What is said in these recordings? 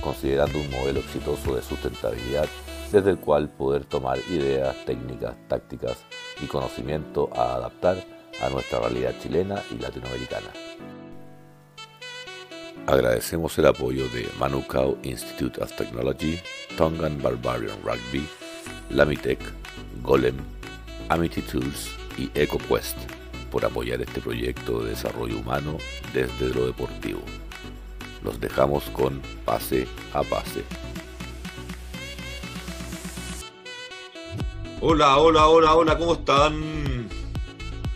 considerando un modelo exitoso de sustentabilidad desde el cual poder tomar ideas, técnicas, tácticas y conocimiento a adaptar a nuestra realidad chilena y latinoamericana. Agradecemos el apoyo de Manukau Institute of Technology, Tongan Barbarian Rugby, Lamitech, Golem, Amity Tools y EcoQuest por apoyar este proyecto de desarrollo humano desde lo deportivo. Los dejamos con pase a pase. Hola, hola, hola, hola, ¿cómo están?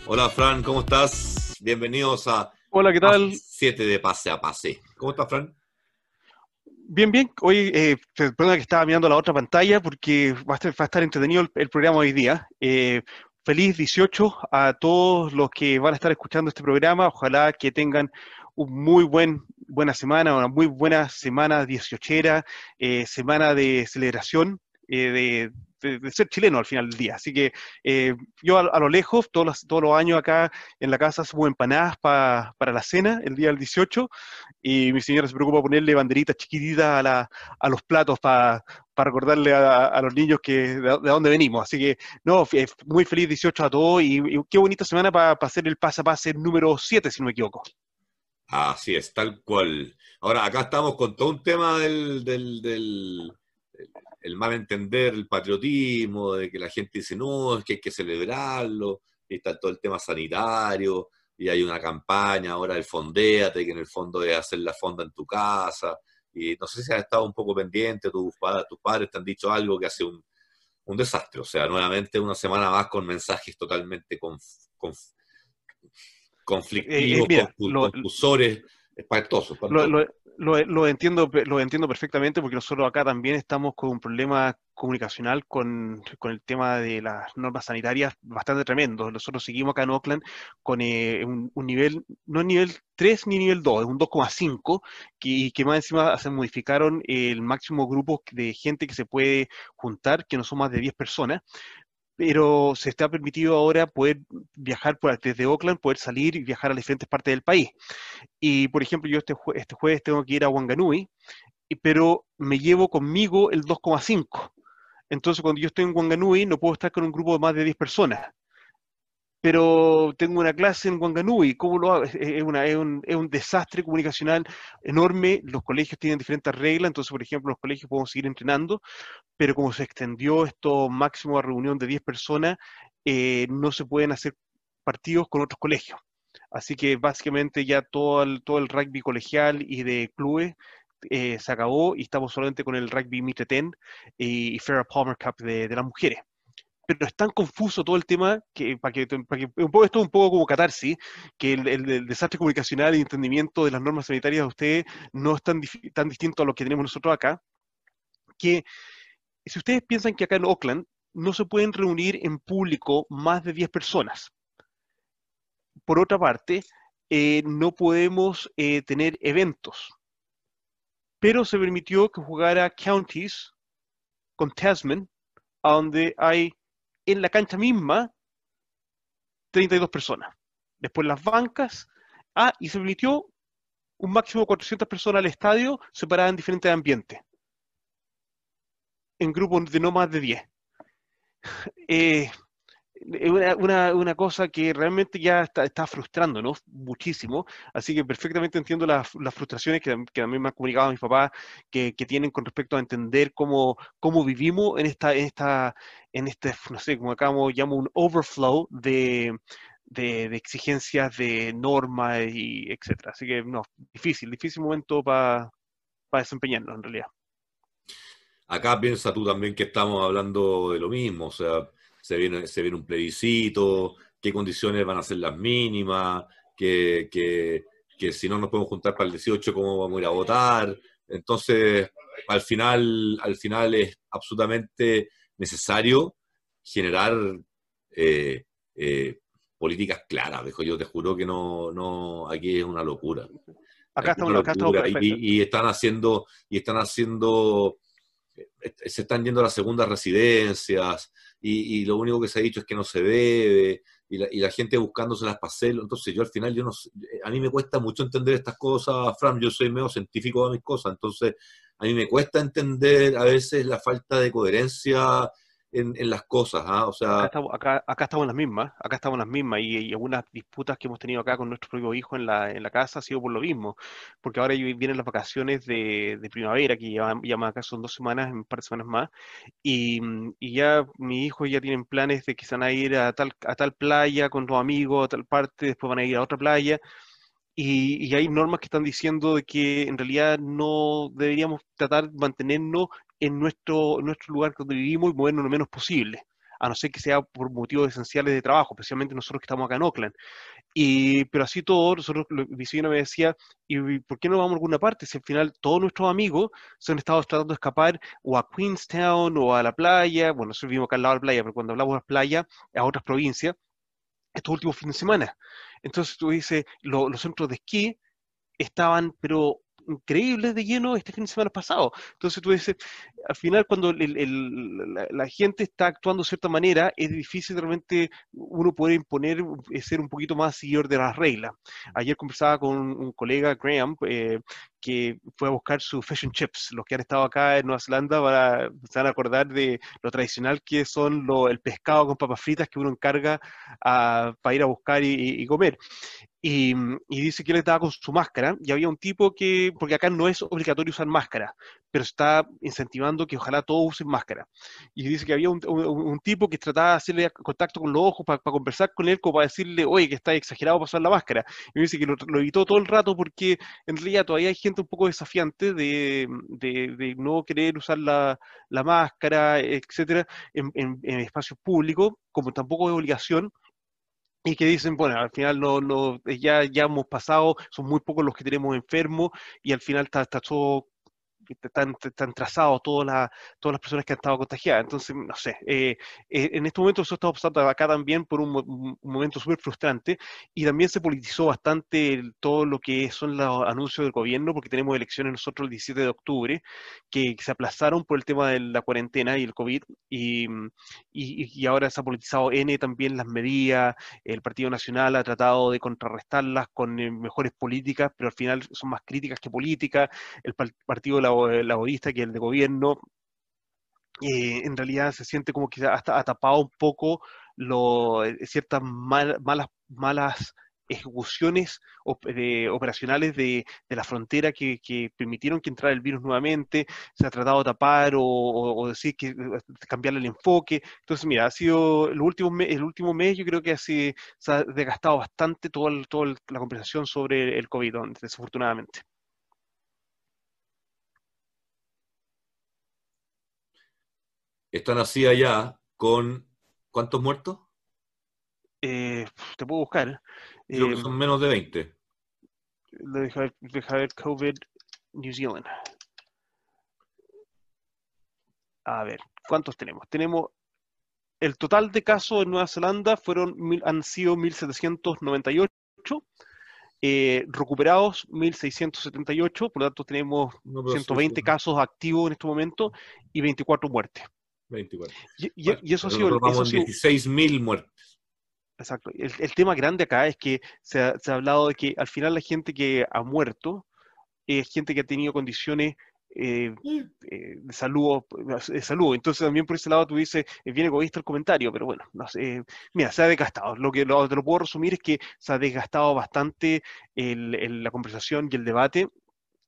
Hola Fran, ¿cómo estás? Bienvenidos a Hola, ¿qué tal? 7 de pase a pase. ¿Cómo estás, Fran? Bien, bien. Hoy, eh, perdona que estaba mirando la otra pantalla porque va a estar, va a estar entretenido el, programa hoy día. Eh, feliz 18 a todos los que van a estar escuchando este programa. Ojalá que tengan un muy buen buena semana, una muy buena semana 18 eh, semana de celebración, eh, de, ser chileno al final del día. Así que eh, yo a, lo lejos, todos los, todos los años acá en la casa subo empanadas para la cena el día del 18 y mi señora se preocupa ponerle banderitas chiquititas a, a los platos para recordarle a, los niños que de, dónde venimos. Así que, no, muy feliz 18 a todos y, qué bonita semana para hacer el pase a pase número 7, si no me equivoco. Así es, tal cual. Ahora, acá estamos con todo un tema del, del, el mal entender, el patriotismo, de que la gente dice, no, es que hay que celebrarlo, y está todo el tema sanitario, y hay una campaña ahora del Fondéate, que en el fondo es hacer la fonda en tu casa, y no sé si has estado un poco pendiente, tus, tus padres te han dicho algo que hace un, un desastre, o sea, nuevamente una semana más con mensajes totalmente conflictivos, eh, eh, espantosos. Lo, entiendo, lo entiendo perfectamente porque nosotros acá también estamos con un problema comunicacional con, el tema de las normas sanitarias bastante tremendo. Nosotros seguimos acá en Oakland con eh, un, nivel, no nivel 3 ni nivel 2, es un 2,5, que, que más encima se modificaron el máximo grupo de gente que se puede juntar, que no son más de 10 personas, pero se está permitido ahora poder viajar por, desde Oakland, poder salir y viajar a diferentes partes del país. Y, por ejemplo, yo este, este jueves tengo que ir a Wanganui, pero me llevo conmigo el 2,5. Entonces, cuando yo estoy en Wanganui, no puedo estar con un grupo de más de 10 personas pero tengo una clase en Wanganui, ¿cómo lo hago? Es, un, es, un, desastre comunicacional enorme, los colegios tienen diferentes reglas, entonces, por ejemplo, los colegios podemos seguir entrenando, pero como se extendió esto máximo a reunión de 10 personas, eh, no se pueden hacer partidos con otros colegios. Así que básicamente ya todo el, rugby colegial y de clubes eh, se acabó y estamos solamente con el rugby Mitre 10 y, Farrah Palmer Cup de las mujeres pero es tan confuso todo el tema que para que, para que un poco, esto es un poco como catarsis, que el, desastre comunicacional y entendimiento de las normas sanitarias de ustedes no es tan, tan distinto a lo que tenemos nosotros acá, que si ustedes piensan que acá en Oakland no se pueden reunir en público más de 10 personas. Por otra parte, eh, no podemos eh, tener eventos, pero se permitió que jugara counties con Tasman, donde hay en la cancha misma 32 personas. Después las bancas. Ah, y se permitió un máximo de 400 personas al estadio separadas en diferentes ambientes. En grupos de no más de 10. Eh, una, una, cosa que realmente ya está, está, frustrando, ¿no? Muchísimo. Así que perfectamente entiendo las, las frustraciones que, que, también me han comunicado mis papás que, que, tienen con respecto a entender cómo, cómo vivimos en esta, en esta, en este, no sé, como acá llamo un overflow de, de, de, exigencias, de normas y etcétera. Así que no, difícil, difícil momento para desempeñarnos en realidad. Acá piensa tú también que estamos hablando de lo mismo, o sea, se viene, se viene un plebiscito, qué condiciones van a ser las mínimas, que, que, que si no nos podemos juntar para el 18, cómo vamos a ir a votar. Entonces, al final, al final es absolutamente necesario generar eh, eh, políticas claras. Dejo yo te juro que no, no, aquí es una locura. Acá estamos, acá estamos y, y, están haciendo, y están haciendo, se están yendo a las segundas residencias, y, lo único que se ha dicho es que no se debe, y la, y la gente buscándose las paselos. Entonces yo al final, yo no a mí me cuesta mucho entender estas cosas, Fran, yo soy medio científico de mis cosas, entonces a mí me cuesta entender a veces la falta de coherencia en, las cosas, ¿ah? O sea... Acá estamos, acá, acá estamos las mismas, acá estamos las mismas, y, algunas disputas que hemos tenido acá con nuestro propio hijo en la, en la casa ha sido por lo mismo, porque ahora vienen las vacaciones de, de primavera, que ya, ya acá son dos semanas, un par de semanas más, y, y, ya mi hijo ya tienen planes de que se van a ir a tal, a tal playa con los amigos, a tal parte, después van a ir a otra playa, y, y, hay normas que están diciendo de que en realidad no deberíamos tratar de mantenernos en nuestro, nuestro lugar donde vivimos y movernos lo menos posible, a no ser que sea por motivos esenciales de trabajo, especialmente nosotros que estamos acá en Oakland. Y, pero así todo, nosotros, mi señora me decía, ¿y por qué no vamos a alguna parte? Si al final todos nuestros amigos se han estado tratando de escapar o a Queenstown o a la playa, bueno, nosotros vivimos acá al lado de la playa, pero cuando hablamos de la playa, a otras provincias, estos últimos fines de semana. Entonces tú dices, los centros de esquí estaban, pero increíbles de lleno este fin de semana pasado. Entonces tú dices, al final cuando la, gente está actuando de cierta manera, es difícil realmente uno poder imponer, eh, ser un poquito más seguidor de las reglas. Ayer conversaba con un, colega, Graham, eh, que fue a buscar sus fashion chips. Los que han estado acá en Nueva Zelanda para, se van a acordar de lo tradicional que son el pescado con papas fritas que uno encarga para ir a buscar y comer. Mm, y, dice que él estaba con su máscara y había un tipo que, porque acá no es obligatorio usar máscara, pero está incentivando que ojalá todos usen máscara. Y dice que había un, tipo que trataba de hacerle contacto con los ojos para, conversar con él, como para decirle, oye, que está exagerado para usar la máscara. Y dice que lo, evitó todo el rato porque en realidad todavía hay gente un poco desafiante de, no querer usar la, máscara, etcétera, en, espacios públicos, como tampoco es obligación y que dicen, bueno, al final ya, ya hemos pasado, son muy pocos los que tenemos enfermos y al final está todo están, están trazados todas las, todas las personas que han estado contagiadas. Entonces, no sé, eh, eh, en este momento eso está pasando acá también por un, momento súper frustrante y también se politizó bastante todo lo que son los anuncios del gobierno, porque tenemos elecciones nosotros el 17 de octubre, que, se aplazaron por el tema de la cuarentena y el COVID, y, y, y ahora se ha politizado N también las medidas, el Partido Nacional ha tratado de contrarrestarlas con eh, mejores políticas, pero al final son más críticas que políticas, el Partido de la laborista que el de gobierno, eh, en realidad se siente como que hasta ha tapado un poco lo, eh, ciertas malas, malas ejecuciones operacionales de, la frontera que, permitieron que entrara el virus nuevamente, se ha tratado de tapar o, decir que cambiarle el enfoque. Entonces, mira, ha sido el último mes, el último mes yo creo que se ha desgastado bastante toda, toda la conversación sobre el COVID, desafortunadamente. Están así allá con ¿cuántos muertos? Eh, te puedo buscar. Creo que son menos de 20. Deja, ver COVID New Zealand. A ver, ¿cuántos tenemos? Tenemos el total de casos en Nueva Zelanda fueron han sido 1798. Eh, recuperados 1.678, por lo tanto tenemos 120 casos activos en este momento y 24 muertes. 24. Y, eso ha sido... 16.000 muertes. Exacto. El, tema grande acá es que se ha, hablado de que al final la gente que ha muerto es gente que ha tenido condiciones eh, eh, de, salud, de salud. Entonces también por ese lado tú dices, es bien egoísta el comentario, pero bueno, no sé, mira, se ha desgastado. Lo que lo, te lo puedo resumir es que se ha desgastado bastante la conversación y el debate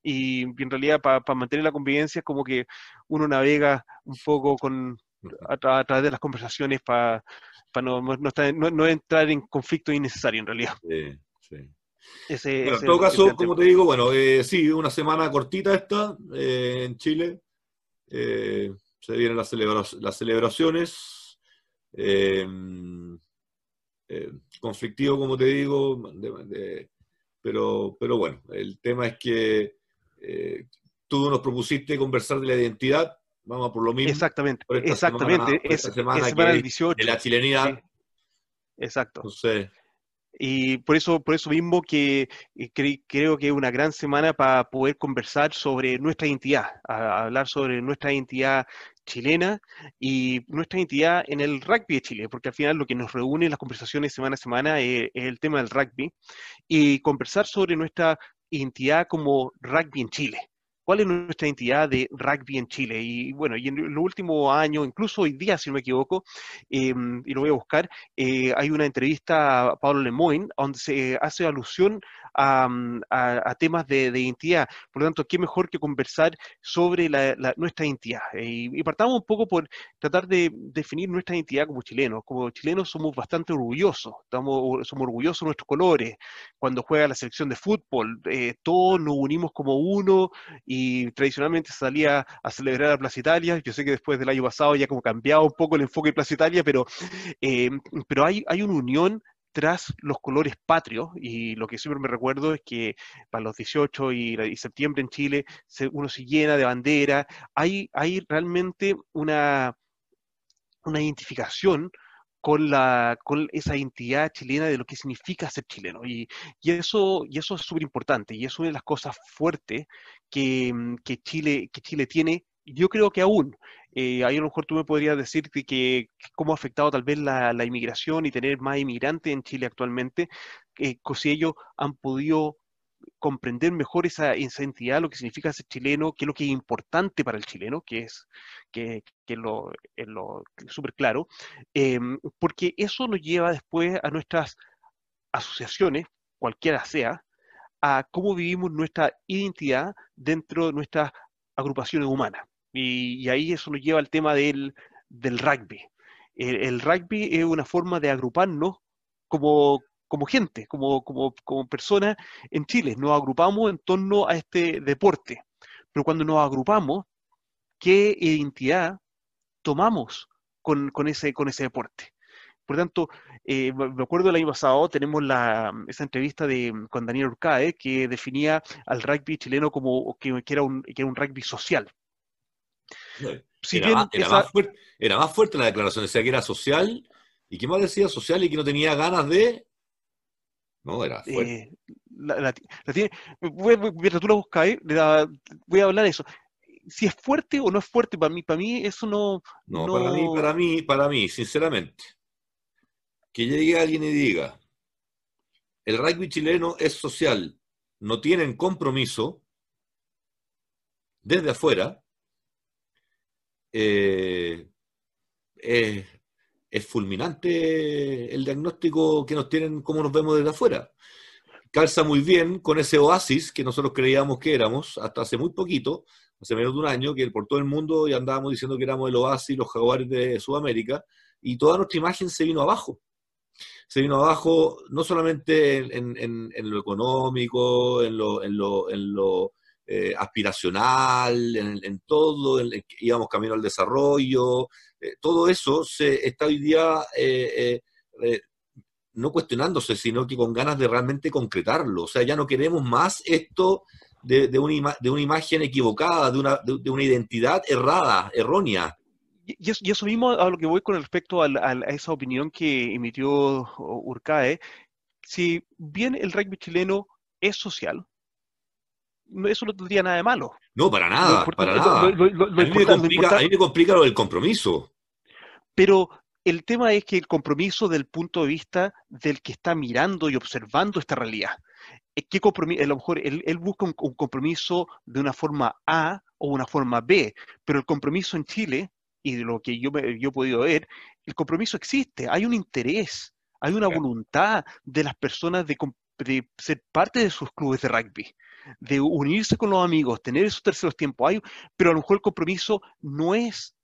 y en realidad para mantener la convivencia es como que uno navega un poco con a, través de las conversaciones para no, no, entrar en conflicto innecesario en realidad. Sí, sí. en todo caso, como te digo, bueno, eh, sí, una semana cortita esta eh, en Chile. Eh, se vienen las, las celebraciones. conflictivo, como te digo, pero, pero bueno, el tema es que eh, tú nos propusiste conversar de la identidad, vamos a por lo mismo. Exactamente, exactamente. es, semana, es 18. De la chilenidad. Exacto. Y por eso, por eso mismo que creo que es una gran semana para poder conversar sobre nuestra identidad, hablar sobre nuestra identidad chilena y nuestra identidad en el rugby de Chile, porque al final lo que nos reúne en las conversaciones semana a semana es, el tema del rugby y conversar sobre nuestra identidad como rugby en Chile cuál es nuestra identidad de rugby en Chile. Y bueno, y en los últimos años, incluso hoy día, si no me equivoco, em, y lo voy a buscar, eh, hay una entrevista a Pablo Lemoyne donde se hace alusión Mm, a, temas de, identidad. Por lo tanto, qué mejor que conversar sobre nuestra identidad. Eh, y, partamos un poco por tratar de definir nuestra identidad como chilenos. Como chilenos somos bastante orgullosos, estamos, somos orgullosos de nuestros colores. Cuando juega la selección de fútbol, eh, todos nos unimos como uno y tradicionalmente salía a celebrar a Plaza Italia. Yo sé que después del año pasado ya como cambiado un poco el enfoque de Plaza Italia, pero, eh, pero hay, hay una unión tras los colores patrios, y lo que siempre me recuerdo es que para los 18 y, septiembre en Chile uno se llena de bandera, hay, hay realmente una, una identificación con, la, con esa identidad chilena de lo que significa ser chileno. Y, eso, y eso es súper importante, y es una de las cosas fuertes que, que, Chile, que Chile tiene yo creo que aún, eh, ahí a lo mejor tú me podrías decir que, cómo ha afectado tal vez la, inmigración y tener más inmigrantes en Chile actualmente, eh, si ellos han podido comprender mejor esa, entidad, lo que significa ser chileno, qué es lo que es importante para el chileno, que es, que, lo, lo súper claro, em, porque eso nos lleva después a nuestras asociaciones, cualquiera sea, cómo vivimos nuestra identidad dentro de nuestras agrupaciones humanas. Y, ahí eso nos lleva al tema del, rugby. El, rugby es una forma de agruparnos como, como gente, como, como, como personas en Chile. Nos agrupamos en torno a este deporte. Pero cuando nos agrupamos, ¿qué identidad tomamos con, ese, con ese deporte? Por tanto, eh, me acuerdo el año pasado, tenemos la, esa entrevista de, con Daniel Urcae, que definía al rugby chileno como que, era, un, que era un rugby social era, más, fuerte, la declaración, decía que era social, y que más decía social y que no tenía ganas de... No, era fuerte. Eh, la, tiene, mientras tú la buscas, voy a hablar de eso. Si es fuerte o no es fuerte, para mí, para mí eso no, no... para mí, para mí, para mí, sinceramente, que llegue alguien y diga, el rugby chileno es social, no tienen compromiso desde afuera, eh, es, fulminante el diagnóstico que nos tienen, como nos vemos desde afuera. Calza muy bien con ese oasis que nosotros creíamos que éramos hasta hace muy poquito, hace menos de un año, que por todo el mundo ya andábamos diciendo que éramos el oasis, los jaguares de Sudamérica, y toda nuestra imagen se vino abajo. Se vino abajo no solamente en, lo económico, en lo, en lo eh, aspiracional, en, todo, íbamos camino al desarrollo, eh, todo eso se está hoy día eh, no cuestionándose, sino que con ganas de realmente concretarlo. O sea, ya no queremos más esto de, una, de una, imagen equivocada, de una, de, una, identidad errada, errónea. Y eso, mismo a lo que voy con respecto a, a esa opinión que emitió Urcae, si bien el rugby chileno es social, eso no tendría nada de malo. No, para nada, para nada. a, mí me complica, lo del compromiso. Pero el tema es que el compromiso del punto de vista del que está mirando y observando esta realidad. Eh, ¿Qué compromiso? A lo mejor él, busca un, compromiso de una forma A o una forma B, pero el compromiso en Chile, y de lo que yo, yo he podido ver, el compromiso existe, hay un interés, hay una voluntad de las personas de, de ser parte de sus clubes de rugby de unirse con los amigos, tener esos terceros tiempos, hay, pero a lo mejor el compromiso no es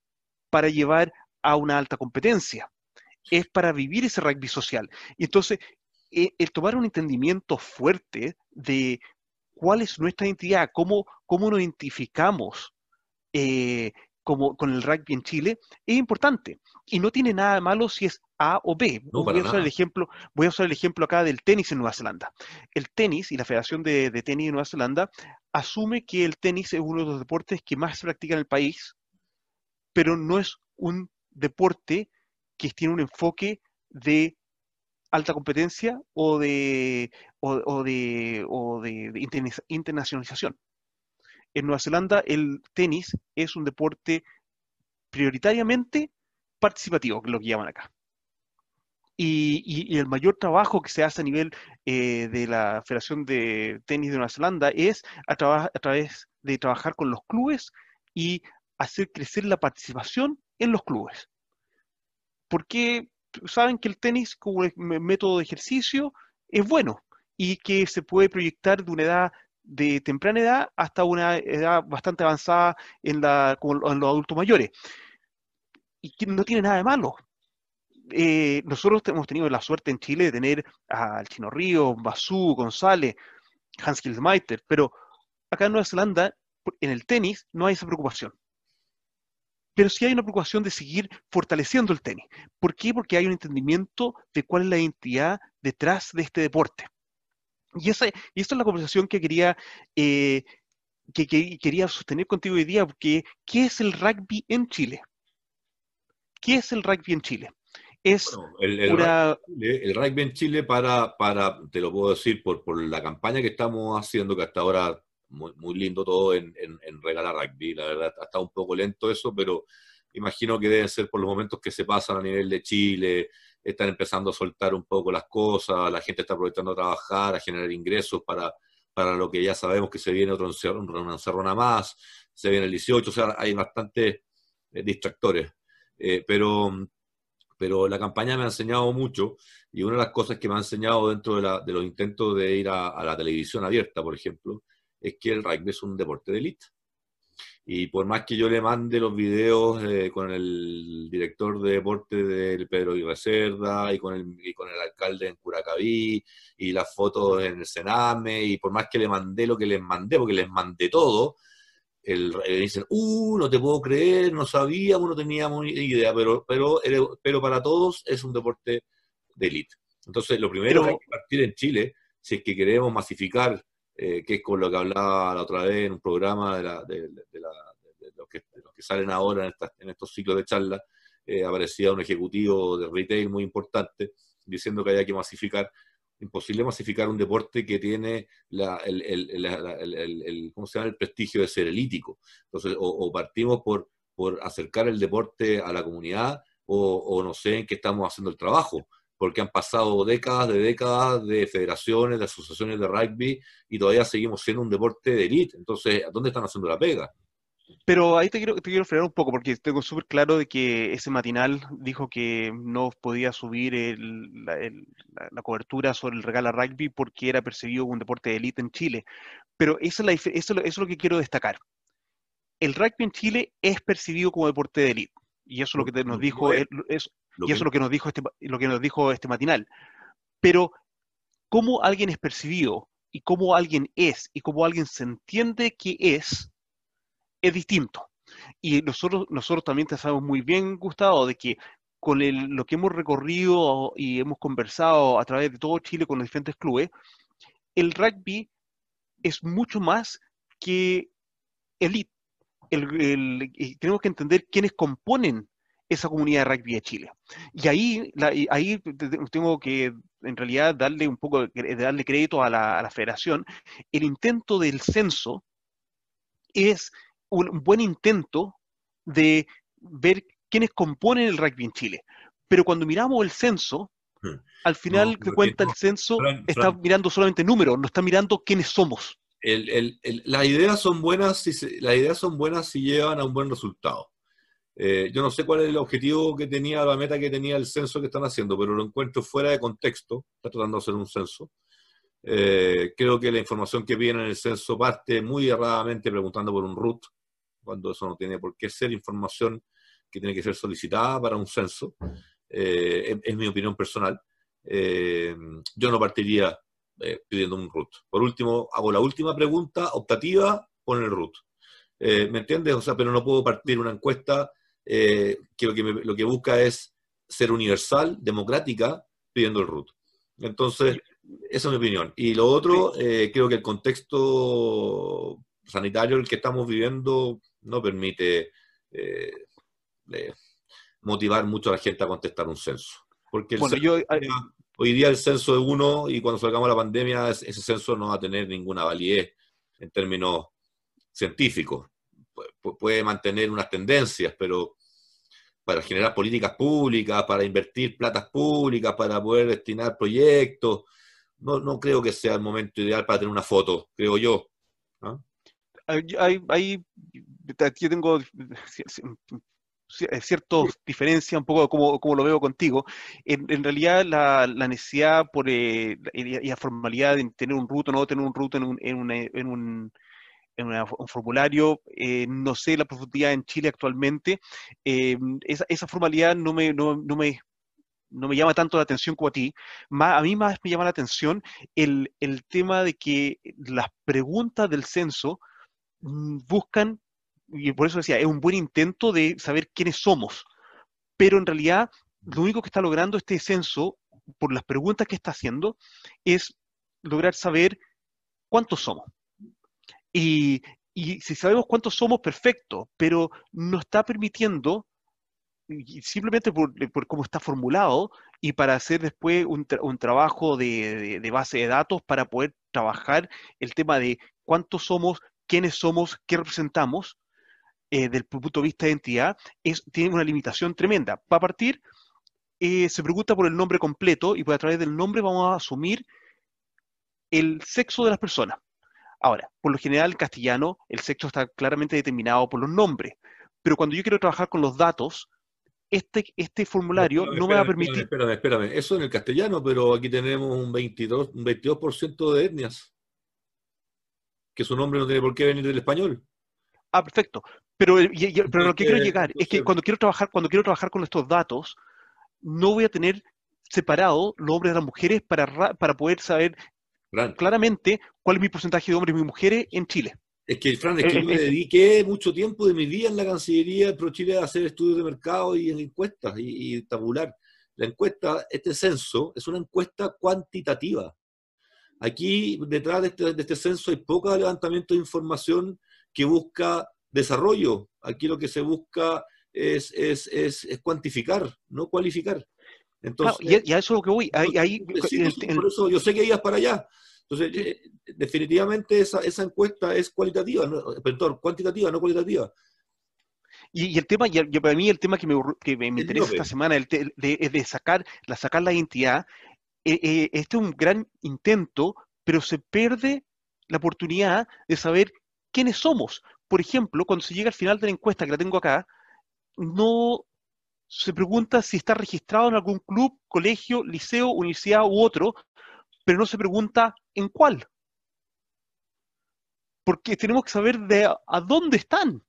para llevar a una alta competencia, es para vivir ese rugby social. Y entonces, eh, el tomar un entendimiento fuerte de cuál es nuestra identidad, cómo, cómo nos identificamos eh, como, con el rugby en Chile, es importante. Y no tiene nada de malo si es A o B. voy, a usar el ejemplo, voy a usar el ejemplo acá del tenis en Nueva Zelanda. El tenis y la Federación de, Tenis de Nueva Zelanda asume que el tenis es uno de los deportes que más se practica en el país, pero no es un deporte que tiene un enfoque de alta competencia o de, o, de, o de internacionalización. En Nueva Zelanda el tenis es un deporte prioritariamente participativo, que es lo que llaman acá. Y, el mayor trabajo que se hace a nivel eh, de la Federación de Tenis de Nueva Zelanda es a, a través de trabajar con los clubes y hacer crecer la participación en los clubes. Porque saben que el tenis como método de ejercicio es bueno y que se puede proyectar de una edad de temprana edad hasta una edad bastante avanzada en, la, en los adultos mayores. Y que no tiene nada de malo. Eh, nosotros hemos tenido la suerte en Chile de tener al Chino Río, Basú, González, Hans Kilsmeiter, pero acá en Nueva Zelanda, en el tenis, no hay esa preocupación. Pero sí hay una preocupación de seguir fortaleciendo el tenis. ¿Por qué? Porque hay un entendimiento de cuál es la identidad detrás de este deporte. Y, esa, y es la conversación que quería, eh, que, quería sostener contigo hoy día, porque ¿qué es el rugby en Chile? ¿Qué es el rugby en Chile? Es el, rugby, en Chile, para, para, te lo puedo decir, por, por la campaña que estamos haciendo, que hasta ahora muy, muy lindo todo en, en, en regalar rugby, la verdad, ha estado un poco lento eso, pero imagino que deben ser por los momentos que se pasan a nivel de Chile, están empezando a soltar un poco las cosas, la gente está aprovechando a trabajar, a generar ingresos para, para lo que ya sabemos que se viene otro una encerrona más, se viene el 18, o sea, hay bastantes eh, distractores. Eh, pero, pero la campaña me ha enseñado mucho y una de las cosas que me ha enseñado dentro de, la, de los intentos de ir a, a, la televisión abierta, por ejemplo, es que el rugby es un deporte de élite. Y por más que yo le mande los videos eh, con el director de deporte del Pedro Reserva y con el, y con el alcalde en Curacaví y las fotos en el Sename y por más que le mandé lo que les mandé, porque les mandé todo, el, eh, dicen, uh, no te puedo creer, no sabíamos, no teníamos idea, pero, pero, pero para todos es un deporte de élite. Entonces, lo primero que hay que partir en Chile, si es que queremos masificar eh, que es con lo que hablaba la otra vez en un programa de, la, de, los, que, salen ahora en, en, estos ciclos de charla, eh, aparecía un ejecutivo de retail muy importante diciendo que había que masificar. Imposible masificar un deporte que tiene la, el, el, ¿cómo se llama? el prestigio de ser elítico. Entonces, o, partimos por, por acercar el deporte a la comunidad, o, o no sé en qué estamos haciendo el trabajo porque han pasado décadas de décadas de federaciones, de asociaciones de rugby y todavía seguimos siendo un deporte de élite. Entonces, ¿dónde están haciendo la pega? Pero ahí te quiero, te quiero frenar un poco, porque tengo súper claro de que ese matinal dijo que no podía subir la, cobertura sobre el regalo rugby porque era percibido como un deporte de élite en Chile. Pero eso es, eso, es lo que quiero destacar. El rugby en Chile es percibido como deporte de élite. Y eso es lo que nos dijo, es, y eso es lo que nos dijo este, lo que nos dijo este matinal. Pero cómo alguien es percibido y cómo alguien es y cómo alguien se entiende que es, es distinto. Y nosotros, nosotros también te sabemos muy bien, Gustavo, de que con lo que hemos recorrido y hemos conversado a través de todo Chile con los diferentes clubes, el rugby es mucho más que elite. Tenemos que entender quiénes componen esa comunidad de rugby de Chile. Y ahí, ahí tengo que en realidad darle un poco, de darle crédito a la, federación. El intento del censo es un buen intento de ver quiénes componen el rugby en Chile. Pero cuando miramos el censo, hmm. al final de cuenta el censo está mirando solamente números, no está mirando quiénes somos. Las ideas son buenas si las ideas son buenas si llevan a un buen resultado. Eh, yo no sé cuál es el objetivo que tenía, la meta que tenía el censo que están haciendo, pero lo encuentro fuera de contexto. Está tratando de hacer un censo. Eh, creo que la información que viene en el censo parte muy erradamente preguntando por un root, cuando eso no tiene por qué ser información que tiene que ser solicitada para un censo. Eh, es, mi opinión personal. yo no partiría pidiendo un root. Por último, hago la última pregunta optativa, con el root. ¿Me entiendes? O sea, pero no puedo partir una encuesta eh, que, lo que, lo que busca es ser universal, democrática, pidiendo el RUT. Entonces, esa es mi opinión. Y lo otro, eh, creo que el contexto sanitario el que estamos viviendo no permite eh, motivar mucho a la gente a contestar un censo. Porque hoy día el censo es uno y cuando salgamos la pandemia ese censo no va a tener ninguna validez en términos científicos. puede mantener unas tendencias, pero para generar políticas públicas, para invertir platas públicas, para poder destinar proyectos. No, no creo que sea el momento ideal para tener una foto, creo yo. Hay, yo tengo cierta diferencia un poco como, como lo veo contigo. En, realidad la, necesidad por, eh, y la formalidad de tener un ruto o no tener un ruto en un, en un en un formulario, eh, no sé la profundidad en Chile actualmente, eh, esa, formalidad no me, no, me, no me llama tanto la atención como a ti. a mí más me llama la atención el, tema de que las preguntas del censo mm, buscan, y por eso decía, es un buen intento de saber quiénes somos, pero en realidad lo único que está logrando este censo, por las preguntas que está haciendo, es lograr saber cuántos somos. Y, si sabemos cuántos somos, perfecto, pero no está permitiendo, simplemente por, cómo está formulado, y para hacer después un, trabajo de, base de datos para poder trabajar el tema de cuántos somos, quiénes somos, qué representamos, eh, del punto de vista de identidad, es, tiene una limitación tremenda. Para partir, eh, se pregunta por el nombre completo y pues a través del nombre vamos a asumir el sexo de las personas. Ahora, por lo general en castellano el sexo está claramente determinado por los nombres, pero cuando yo quiero trabajar con los datos, este, este formulario no, me va a permitir... Espérame, espérame, eso en el castellano, pero aquí tenemos un 22, un 22% de etnias, que su nombre no tiene por qué venir del español. Ah, perfecto. Pero, pero lo que quiero llegar es que cuando quiero trabajar, cuando quiero trabajar con estos datos, no voy a tener separado los hombres de las mujeres para, para poder saber claramente cuál es mi porcentaje de hombres y mujeres en Chile. Es que, Fran, es que eh, yo me eh, dediqué mucho tiempo de mi vida en la Cancillería de Pro Chile a hacer estudios de mercado y en encuestas y, tabular. La encuesta, este censo, es una encuesta cuantitativa. Aquí, detrás de este, de este censo, hay poco levantamiento de información que busca desarrollo. Aquí lo que se busca es, es, es, es cuantificar, no cualificar. Entonces, y, a, eso es lo que voy. Ahí, por eso yo sé que ibas para allá. Entonces, eh, definitivamente esa, esa, encuesta es cualitativa, perdón, cuantitativa, no cualitativa. Y, el tema, y, para mí el tema que me, que me, interesa esta semana es de, de, sacar, la, sacar la identidad. Eh, eh, este es un gran intento, pero se pierde la oportunidad de saber quiénes somos. Por ejemplo, cuando se llega al final de la encuesta que la tengo acá, no se pregunta si está registrado en algún club, colegio, liceo, universidad u otro, pero no se pregunta en cuál. Porque tenemos que saber de a, dónde están.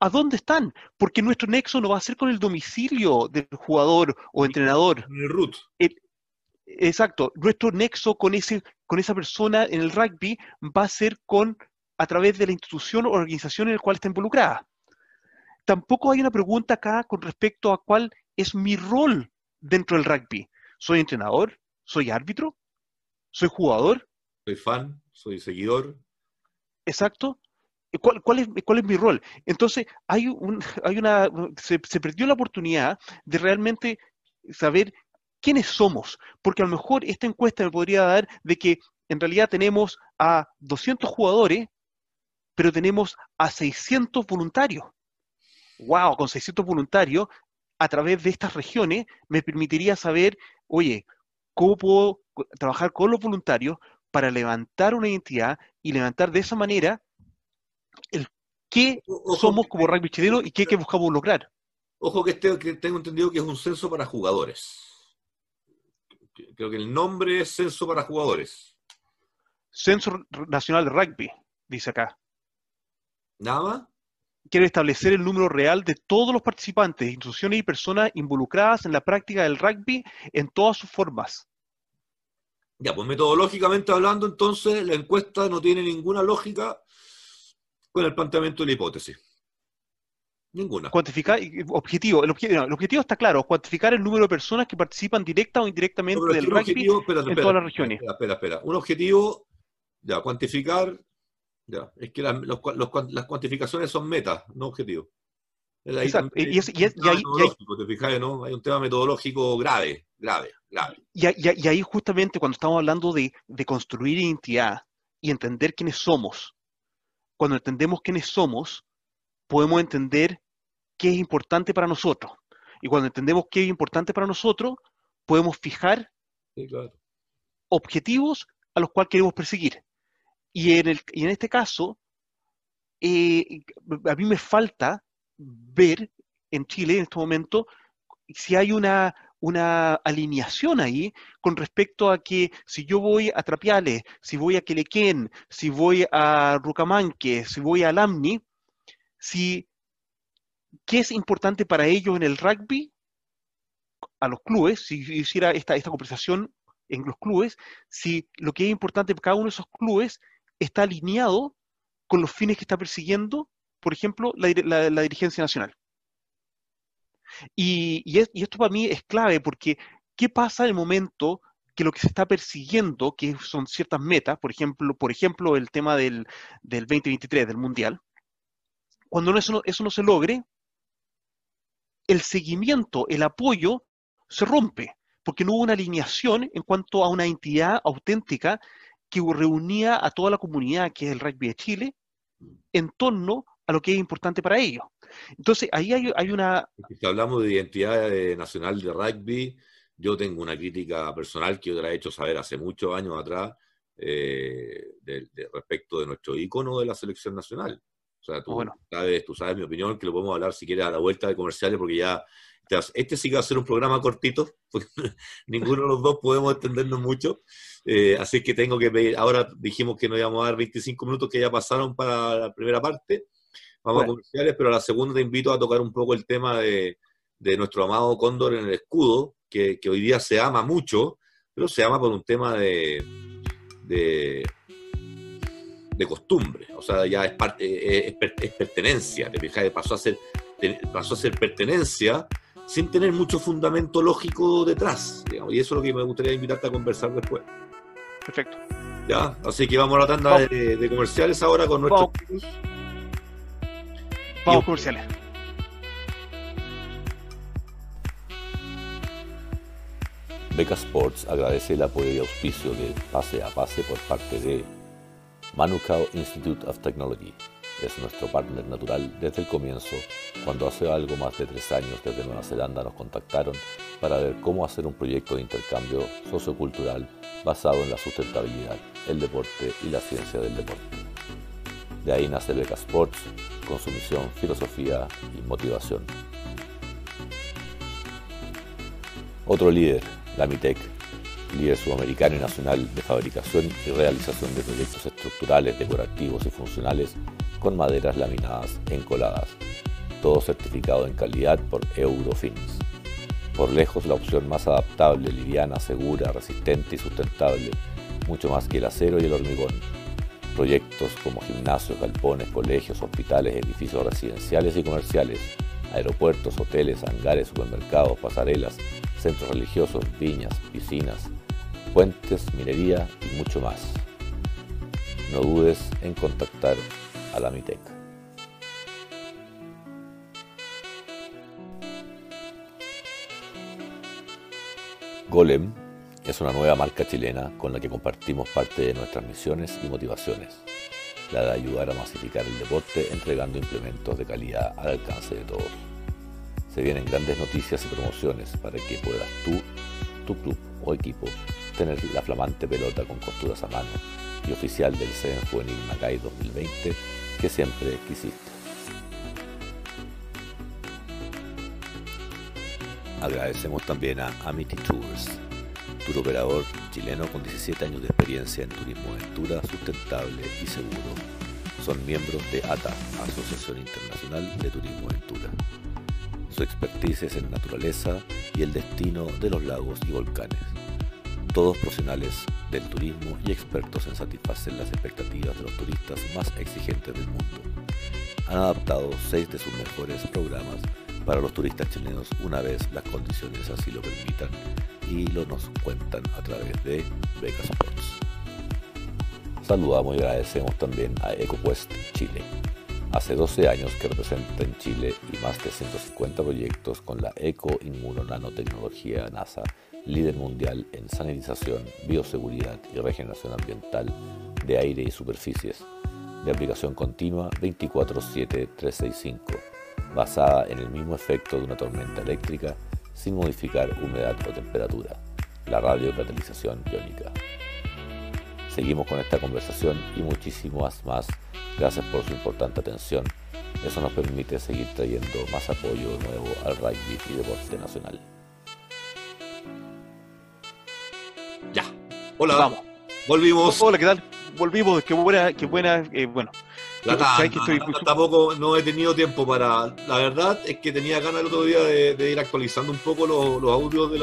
¿A dónde están? Porque nuestro nexo no va a ser con el domicilio del jugador o entrenador. El root. exacto. Nuestro nexo con, ese, con esa persona en el rugby va a ser con a través de la institución o organización en la cual está involucrada tampoco hay una pregunta acá con respecto a cuál es mi rol dentro del rugby. ¿Soy entrenador? ¿Soy árbitro? ¿Soy jugador? Soy fan, soy seguidor. Exacto. ¿Cuál, es, ¿Cuál, es, mi rol? Entonces, hay, un, hay una, se, se perdió la oportunidad de realmente saber quiénes somos, porque a lo mejor esta encuesta me podría dar de que en realidad tenemos a 200 jugadores, pero tenemos a 600 voluntarios wow, con 600 voluntarios, a través de estas regiones, me permitiría saber, oye, ¿cómo puedo trabajar con los voluntarios para levantar una identidad y levantar de esa manera el qué somos como rugby chileno y qué, buscamos lograr? Ojo que, este, que tengo entendido que es un censo para jugadores. Creo que el nombre es censo para jugadores. Censo Nacional de Rugby, dice acá. ¿Nada más? quiere establecer el número real de todos los participantes, instituciones y personas involucradas en la práctica del rugby en todas sus formas. Ya, pues metodológicamente hablando, entonces, la encuesta no tiene ninguna lógica con el planteamiento de la hipótesis. Ninguna. Cuantificar, objetivo, el objetivo, el objetivo está claro, cuantificar el número de personas que participan directa o indirectamente del rugby en todas las regiones. Espera, espera, Un objetivo, ya, cuantificar, ya, es que las cuantificaciones son metas, no objetivos. Exacto. y, ahí, ¿no? Hay un tema metodológico grave, grave, grave. Y, ahí justamente cuando estamos hablando de, de construir identidad y entender quiénes somos, cuando entendemos quiénes somos, podemos entender qué es importante para nosotros. Y cuando entendemos qué es importante para nosotros, podemos fijar objetivos a los cuales queremos perseguir. Y en, el, y en este caso, eh, a mí me falta ver en Chile en este momento si hay una, una alineación ahí con respecto a que si yo voy a Trapiales, si voy a Quelequén, si voy a Rucamanque, si voy a Lamni, si qué es importante para ellos en el rugby, a los clubes, si hiciera esta, esta conversación en los clubes, si lo que es importante para cada uno de esos clubes está alineado con los fines que está persiguiendo, por ejemplo, la, dirigencia nacional. Y, y, esto para mí es clave porque ¿qué pasa en el momento que lo que se está persiguiendo, que son ciertas metas, por ejemplo, por ejemplo el tema del, del 2023, del Mundial, cuando eso no, eso no se logre, el seguimiento, el apoyo se rompe, porque no hubo una alineación en cuanto a una entidad auténtica que reunía a toda la comunidad que es el rugby de Chile en torno a lo que es importante para ellos. Entonces, ahí hay, una... Si hablamos de identidad nacional de rugby, yo tengo una crítica personal que yo te la he hecho saber hace muchos años atrás eh, respecto de nuestro icono de la selección nacional. O sea, tú, sabes, tú sabes mi opinión, que lo podemos hablar si quieres a la vuelta de comerciales, porque ya este sí que va a ser un programa cortito, porque ninguno de los dos podemos entendernos mucho. Eh, así que tengo que pedir, ahora dijimos que nos íbamos a dar 25 minutos que ya pasaron para la primera parte. Vamos a comerciales, pero a la segunda te invito a tocar un poco el tema de, nuestro amado Cóndor en el escudo, que, hoy día se ama mucho, pero se ama por un tema de, de de costumbre, o sea, ya es parte, es, pertenencia, te pasó a ser, pasó a ser pertenencia sin tener mucho fundamento lógico detrás, y eso es lo que me gustaría invitarte a conversar después. Perfecto. Ya, así que vamos a la tanda de, comerciales ahora con nuestros vamos. Vamos comerciales. Beca Sports agradece el apoyo y auspicio de Pase a Pase por parte de Manukau Institute of Technology es nuestro partner natural desde el comienzo, cuando hace algo más de tres años desde Nueva Zelanda nos contactaron para ver cómo hacer un proyecto de intercambio sociocultural basado en la sustentabilidad, el deporte y la ciencia del deporte. De ahí nace Beca Sports, con su misión, filosofía y motivación. Otro líder, la líder sudamericano y nacional de fabricación y realización de proyectos estructurales, decorativos y funcionales con maderas laminadas encoladas, todo certificado en calidad por Eurofins. Por lejos la opción más adaptable, liviana, segura, resistente y sustentable, mucho más que el acero y el hormigón. Proyectos como gimnasios, galpones, colegios, hospitales, edificios residenciales y comerciales, aeropuertos, hoteles, hangares, supermercados, pasarelas, centros religiosos, viñas, piscinas, puentes, minería y mucho más. No dudes en contactar a la MITEC. Golem es una nueva marca chilena con la que compartimos parte de nuestras misiones y motivaciones, la de ayudar a masificar el deporte entregando implementos de calidad al alcance de todos. Se vienen grandes noticias y promociones para que puedas tú, tu club o equipo la flamante pelota con costuras a mano y oficial del CEN Juvenil Macay 2020 que siempre quisiste. Agradecemos también a Amity Tours, tour operador chileno con 17 años de experiencia en turismo aventura sustentable y seguro. Son miembros de ATA, Asociación Internacional de Turismo Aventura. Su expertise es en naturaleza y el destino de los lagos y volcanes todos profesionales del turismo y expertos en satisfacer las expectativas de los turistas más exigentes del mundo. han adaptado seis de sus mejores programas para los turistas chilenos una vez las condiciones así lo permitan y lo nos cuentan a través de Beca Sports. Saludamos y agradecemos también a EcoQuest Chile. Hace 12 años que representa en Chile y más de 150 proyectos con la Eco Nanotecnología NASA, líder mundial en sanitización, bioseguridad y regeneración ambiental de aire y superficies, de aplicación continua 24-7-365, basada en el mismo efecto de una tormenta eléctrica sin modificar humedad o temperatura, la radiocatalización iónica. Seguimos con esta conversación y muchísimas más. Gracias por su importante atención. Eso nos permite seguir trayendo más apoyo nuevo al rugby y deporte nacional. Ya. Hola. Vamos. Volvimos. Hola, ¿qué tal? Volvimos. Qué buena, qué buena, eh, bueno. La tampoco no he tenido tiempo para. La verdad es que tenía ganas el otro día de, ir actualizando un poco los, audios de,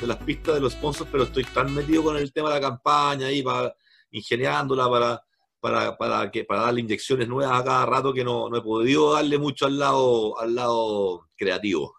de las pistas de los sponsors, pero estoy tan metido con el tema de la campaña ahí, para, ingeniándola para, para, para, que, para darle inyecciones nuevas a cada rato que no, no he podido darle mucho al lado, al lado creativo.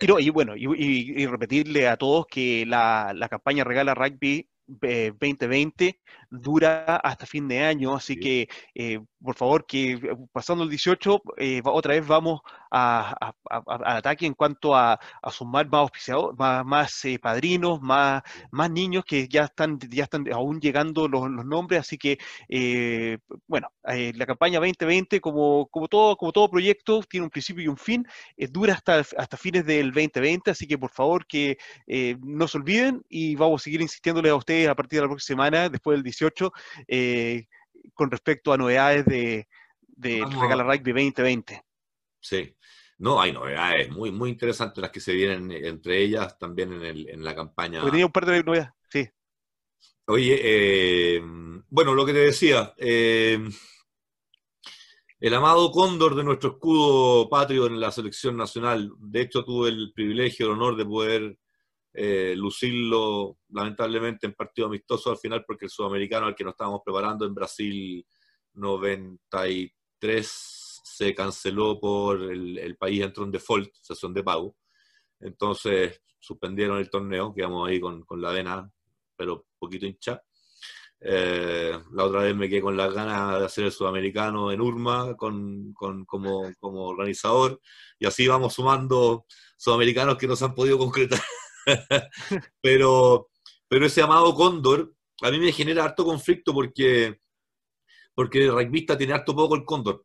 Y, bueno, y, repetirle a todos que la, la campaña Regala Rugby 2020 eh, dura hasta fin de año, así que eh, por favor que eh, pasando el 18 otra vez vamos a, al ataque en cuanto a, sumar más auspiciados, más, más padrinos, más, más niños que ya están, ya están aún llegando los, nombres, así que bueno, la campaña 2020 como, como, todo, como todo proyecto tiene un principio y un fin, dura hasta, hasta fines del 2020, así que por favor que no se olviden. Y vamos a seguir insistiéndole a ustedes a partir de la próxima semana, después del 18, eh, con respecto a novedades de, de Regala Rugby 2020. Sí, no, hay novedades muy, muy interesantes las que se vienen entre ellas también en, el, en la campaña. tenía un par de novedades, sí. Oye, eh, bueno, lo que te decía, eh, el amado cóndor de nuestro escudo patrio en la selección nacional, de hecho tuve el privilegio, el honor de poder eh, lucirlo lamentablemente en partido amistoso al final porque el sudamericano al que nos estábamos preparando en Brasil 93 se canceló por el, país entró en default, sesión de pago. Entonces suspendieron el torneo, quedamos ahí con, la vena, pero poquito hincha. Eh, la otra vez me quedé con las ganas de hacer el sudamericano en Urma con, como, como organizador y así vamos sumando sudamericanos que nos han podido concretar pero, pero ese amado cóndor a mí me genera harto conflicto porque, porque el rugbyista tiene harto poco el cóndor.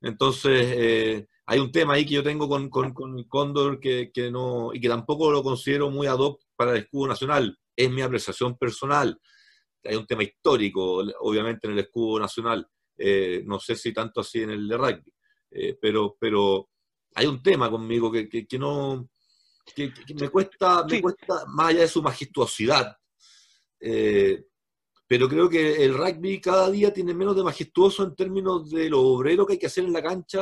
Entonces, eh, hay un tema ahí que yo tengo con, con, el cóndor que, que, no, y que tampoco lo considero muy ad hoc para el escudo nacional. Es mi apreciación personal. Hay un tema histórico, obviamente, en el escudo nacional. Eh, no sé si tanto así en el de rugby. Eh, pero, pero hay un tema conmigo que, que no, que, me, cuesta, me cuesta, más allá de su majestuosidad, eh, pero creo que el rugby cada día tiene menos de majestuoso en términos de lo obrero que hay que hacer en la cancha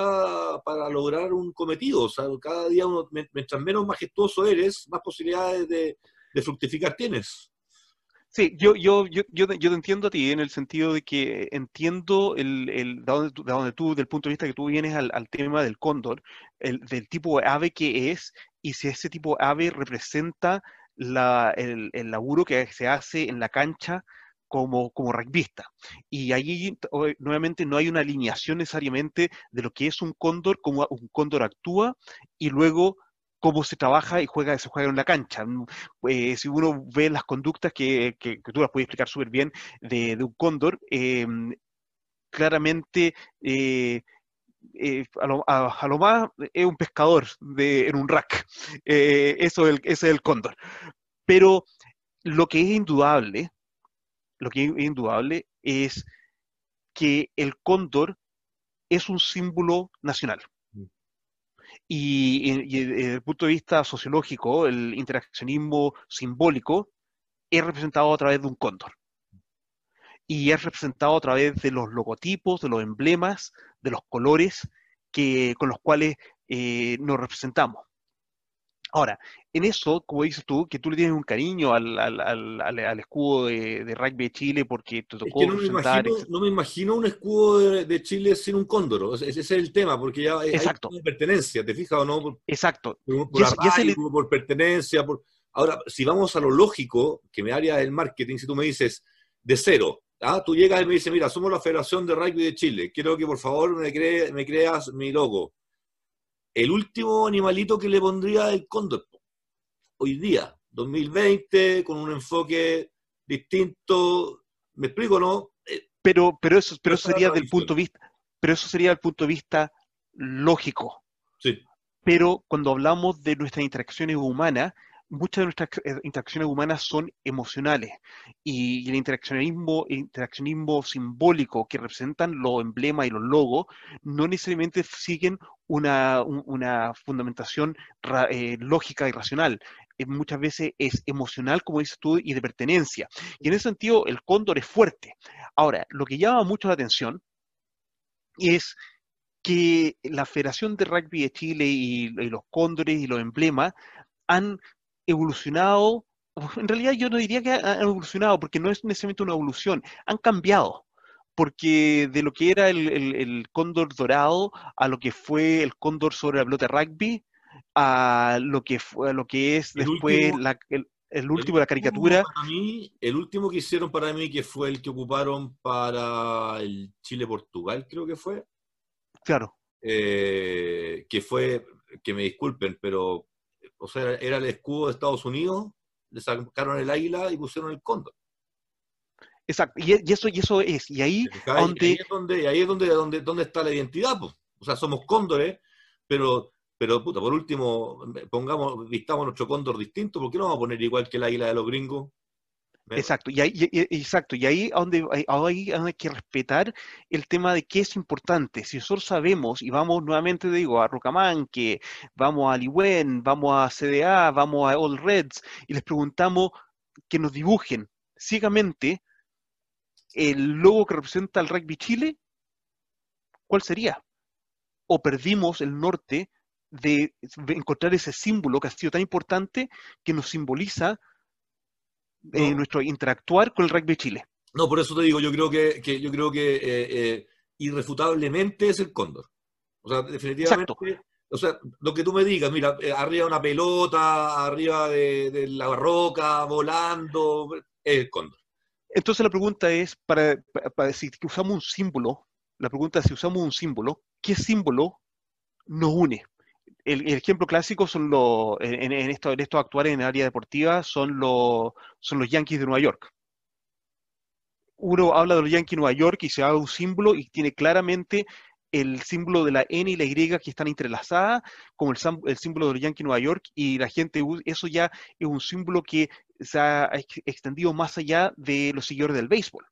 para lograr un cometido. O sea, cada día, mientras menos majestuoso eres, más posibilidades de, fructificar tienes. Sí, yo, yo, yo, yo, te entiendo a ti en el sentido de que entiendo el, el de, donde tú, del punto de vista que tú vienes al, al tema del cóndor, el, del tipo de ave que es y si ese tipo de ave representa el, laburo que se hace en la cancha como, como rugbyista. Y allí, nuevamente, no hay una alineación necesariamente de lo que es un cóndor, cómo un cóndor actúa y luego cómo se trabaja y juega, se juega en la cancha. Mm, eh, si uno ve las conductas que, que, tú las puedes explicar súper bien de, un cóndor, em, claramente eh, eh, a, lo, más es un pescador en un rack. Eh, eso es el cóndor. Pero lo que es indudable, lo que es indudable es que el cóndor es un símbolo nacional. Mm. Y, desde el punto de vista sociológico, el interaccionismo simbólico es representado a través de un cóndor. Y es representado a través de los logotipos, de los emblemas, de los colores que, con los cuales eh, nos representamos. Ahora, en eso, como dices tú, que tú le tienes un cariño al, al, al, al escudo de, de, rugby de Chile porque te tocó. Es que no, me imagino, no me imagino un escudo de, de, Chile sin un cóndor. Ese, ese es el tema, porque ya Exacto. hay pertenencia, ¿te fijas o no? Por, Exacto. Por, por, arraigo, le... por pertenencia. Por... Ahora, si vamos a lo lógico, que me haría el marketing, si tú me dices de cero, ¿ah? tú llegas y me dices, mira, somos la Federación de Rugby de Chile, quiero que por favor me, cree, me creas mi logo. El último animalito que le pondría el cóndor hoy día, 2020, con un enfoque distinto. ¿Me explico, no? Pero, pero eso, pero eso sería del punto de vista, pero eso sería el punto de vista lógico. Sí. Pero cuando hablamos de nuestras interacciones humanas, muchas de nuestras interacciones humanas son emocionales y el interaccionismo, interaccionismo simbólico que representan los emblemas y los logos no necesariamente siguen una, una fundamentación eh, lógica y racional. Muchas veces es emocional, como dices tú, y de pertenencia. Y en ese sentido, el cóndor es fuerte. Ahora, lo que llama mucho la atención es que la Federación de Rugby de Chile y, los cóndores y los emblemas han evolucionado, en realidad yo no diría que han evolucionado, porque no es necesariamente una evolución, han cambiado, porque de lo que era el cóndor dorado a lo que fue el cóndor sobre la pelota rugby, a lo que fue, a lo que es El después último- la- el, el último, El la caricatura, para mí- el último que hicieron para mí, que fue el que ocuparon para el Chile-Portugal, creo que fue, claro, eh, que fue, que me disculpen, pero, o sea, era el escudo de Estados Unidos, le sacaron el águila y pusieron el cóndor. exacto, y, y eso, y eso es, y ahí. Y donde- ahí es donde, ahí es donde, donde, donde está la identidad, pues. O sea, somos cóndores, pero, pero puta, por último, pongamos, vistamos nuestro cóndor distinto, ¿por qué no vamos a poner igual que el águila de los gringos? ¿Me- Exacto, y ahí, exacto, y ahí donde, ahí hay que respetar el tema de qué es importante. Si nosotros sabemos, y vamos nuevamente, digo, a Rocamanque, vamos a Liwen, vamos a CDA, vamos a All Reds, y les preguntamos que nos dibujen ciegamente el logo que representa al Rugby Chile, ¿cuál sería? O perdimos el norte de de encontrar ese símbolo que ha sido tan importante que nos simboliza eh, nuestro interactuar con el rugby de Chile. No, por eso te digo, yo creo que, que yo creo que eh, eh, irrefutablemente es el cóndor. O sea, definitivamente, o sea, lo que tú me digas, mira, arriba una pelota, arriba de, de la roca, volando, es el cóndor. Entonces la pregunta es, para, para, para si usamos un símbolo, la pregunta es si usamos un símbolo, ¿qué símbolo nos une? El, ejemplo clásico son los, en, en esto, en estos actuales en el área deportiva, son los, son los Yankees de Nueva York. Uno habla de los Yankees de Nueva York y se haga un símbolo y tiene claramente el símbolo de la N y la Y que están entrelazadas, como el, el símbolo de los Yankees de Nueva York, y la gente, eso ya es un símbolo que se ha ex- extendido más allá de los seguidores del béisbol.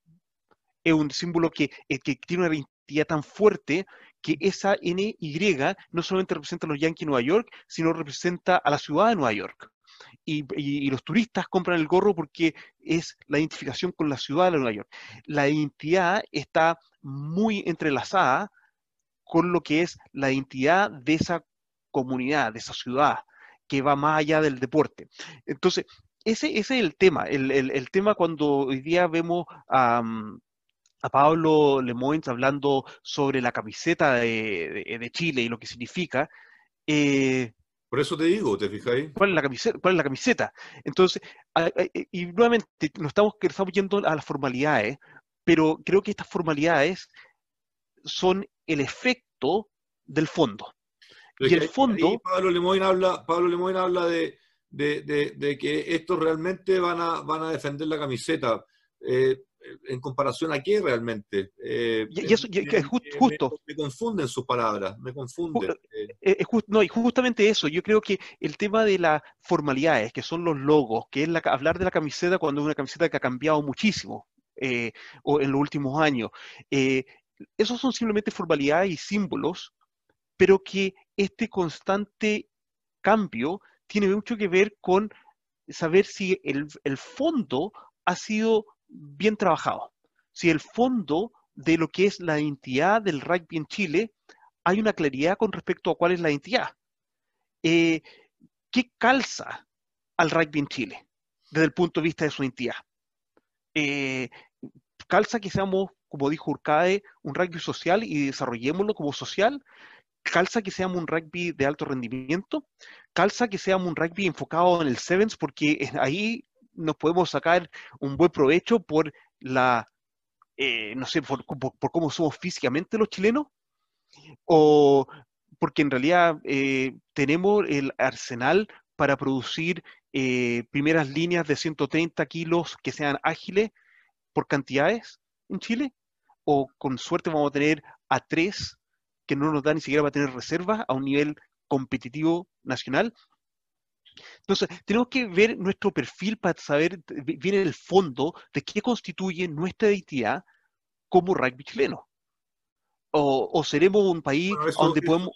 Es un símbolo que, eh, que tiene una identidad tan fuerte que esa NY no solamente representa a los Yankees de Nueva York, sino representa a la ciudad de Nueva York. Y, los turistas compran el gorro porque es la identificación con la ciudad de Nueva York. La identidad está muy entrelazada con lo que es la identidad de esa comunidad, de esa ciudad, que va más allá del deporte. Entonces, ese, ese es el tema. El, el- el tema cuando hoy día vemos a, mm, a Pablo Lemoyne hablando sobre la camiseta de, de- de Chile y lo que significa, eh, Por eso te digo, ¿te fijáis? ¿cuál es la camiseta? ¿Cuál es la camiseta? Entonces, a- y nuevamente, nos estamos, estamos yendo a las formalidades, pero creo que estas formalidades son el efecto del fondo. Pero Y el fondo- ahí Pablo Lemoyne habla, Pablo Lemoyne habla de, de, de- de que estos realmente van a, van a defender la camiseta. Eh, ¿En comparación a qué realmente? Eh, Y- eso- y- que es me- justo. Me, confunden sus palabras, me confunden. Eh, Eh, es just- no, y justamente eso, yo creo que el tema de las formalidades, que son los logos, que es la, hablar de la camiseta cuando es una camiseta que ha cambiado muchísimo eh, o en los últimos años, eh, esos son simplemente formalidades y símbolos, pero que este constante cambio tiene mucho que ver con saber si el, el fondo ha sido bien trabajado, si el fondo de lo que es la identidad del rugby en Chile hay una claridad con respecto a cuál es la identidad. Eh, ¿Qué calza al rugby en Chile, desde el punto de vista de su entidad. Eh, calza que seamos, como dijo Urcade, un rugby social y desarrollémoslo como social, calza que seamos un rugby de alto rendimiento, calza que seamos un rugby enfocado en el sevens, porque ahí nos podemos sacar un buen provecho por la, eh, no sé, por, cómo somos físicamente los chilenos, o porque en realidad eh, tenemos el arsenal para producir eh, primeras líneas de 130 kilos que sean ágiles por cantidades en Chile, o con suerte vamos a tener a tres que no nos da ni siquiera para tener reservas a un nivel competitivo nacional. Entonces, tenemos que ver nuestro perfil para saber bien el fondo de qué constituye nuestra identidad como rugby chileno. O, seremos un país donde podemos...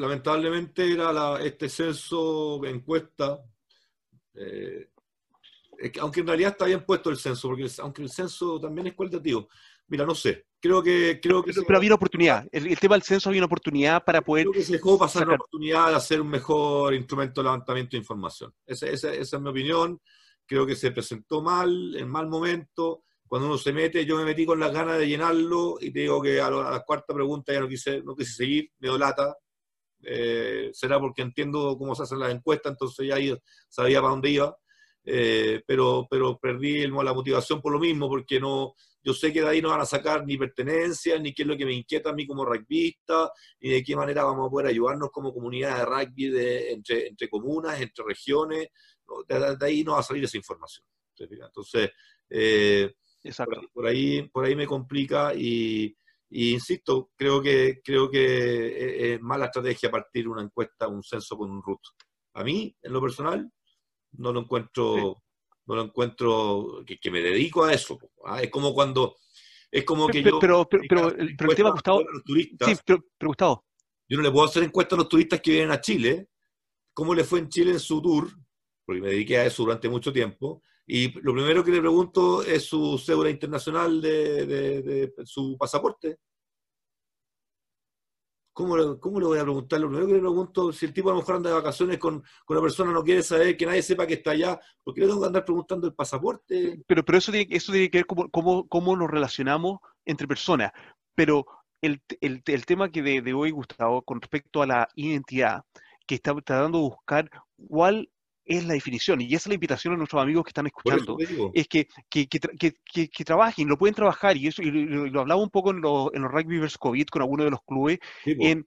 lamentablemente era este censo, encuesta, eh, aunque en realidad está bien puesto el censo, porque aunque el censo también es cualitativo, Mira, no sé. Creo que. Creo que pero, había una oportunidad. El, tema del censo había una oportunidad para poder. Creo que se dejó pasar la oportunidad de hacer un mejor instrumento de levantamiento de información. Esa, es mi opinión. Creo que se presentó mal, en mal momento. Cuando uno se mete, yo me metí con las ganas de llenarlo y te digo que a, la, cuarta pregunta ya no quise, no quise seguir, me dio lata. Eh, será porque entiendo cómo se hacen las encuestas, entonces ya sabía para dónde iba. Eh, pero, pero perdí la motivación por lo mismo, porque no, yo sé que de ahí no van a sacar ni pertenencia, ni qué es lo que me inquieta a mí como rugbyista, ni de qué manera vamos a poder ayudarnos como comunidad de rugby de, entre, entre comunas, entre regiones. De, ahí no va a salir esa información. Entonces, eh, por, ahí, por ahí me complica y, insisto, creo que, creo que es mala estrategia partir una encuesta, un censo con un root. A mí, en lo personal, no lo encuentro no lo encuentro, que, me dedico a eso. ¿ah? Es como cuando, es como que yo... Pero, pero, el, tema, Gustavo, sí, pero, Gustavo. Yo no le puedo hacer encuesta a los turistas que vienen a Chile, cómo le fue en Chile en su tour, porque me dediqué a eso durante mucho tiempo, y lo primero que le pregunto es su cédula internacional de su pasaporte. ¿Cómo, le voy a preguntar? Lo primero que le pregunto, si el tipo a lo mejor anda de vacaciones con, con una persona, no quiere saber, que nadie sepa que está allá, ¿por qué le tengo que andar preguntando el pasaporte? Pero, pero eso, tiene, eso tiene que ver cómo, cómo, cómo nos relacionamos entre personas. Pero el, el, tema que de, hoy, Gustavo, con respecto a la identidad, que está tratando de buscar cuál es la definición. Y esa es la invitación a nuestros amigos que están escuchando, es que, que, que, que, trabajen, lo pueden trabajar, y eso y lo, hablaba un poco en, en, los rugby vs. COVID con algunos de los clubes, en,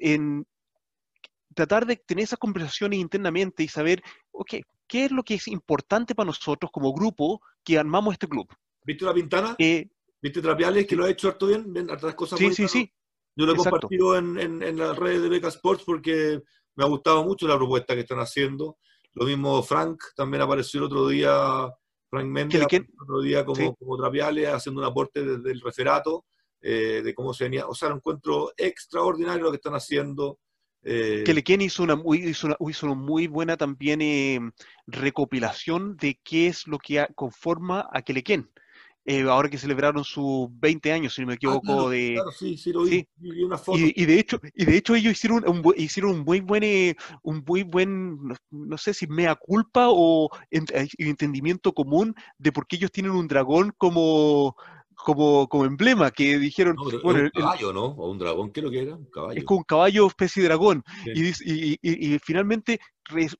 en, tratar de tener esas conversaciones internamente y saber, ok, ¿qué es lo que es importante para nosotros como grupo que armamos este club? ¿Viste la ventana? Eh, ¿Viste Trapiales que lo ha hecho harto bien? ¿Ven hartas cosas Sí, sí, sí. Yo lo he compartido en, en, en las redes de Beca Sports porque me ha gustado mucho la propuesta que están haciendo. Lo mismo Frank, también apareció el otro día, Frank Méndez, el otro día como, como Trapiales, haciendo un aporte desde el referato eh, de cómo se venía. O sea, lo encuentro extraordinario lo que están haciendo. Eh, Keleken hizo una, muy, hizo, una, hizo una muy buena también eh, recopilación de qué es lo que conforma a Keleken. Eh, ahora que celebraron sus 20 años, si no me ah, equivoco, de... sí, sí, lo vi, una foto. Y, de hecho, y de hecho ellos hicieron un, hicieron un muy buen, eh, un muy buen, no, sé si mea culpa o eh, entendimiento común de por qué ellos tienen un dragón como, como, como emblema, que dijeron... bueno, un caballo, ¿no? O un dragón, ¿qué es lo que era? Un caballo. Es como un caballo especie de dragón. Y, y, finalmente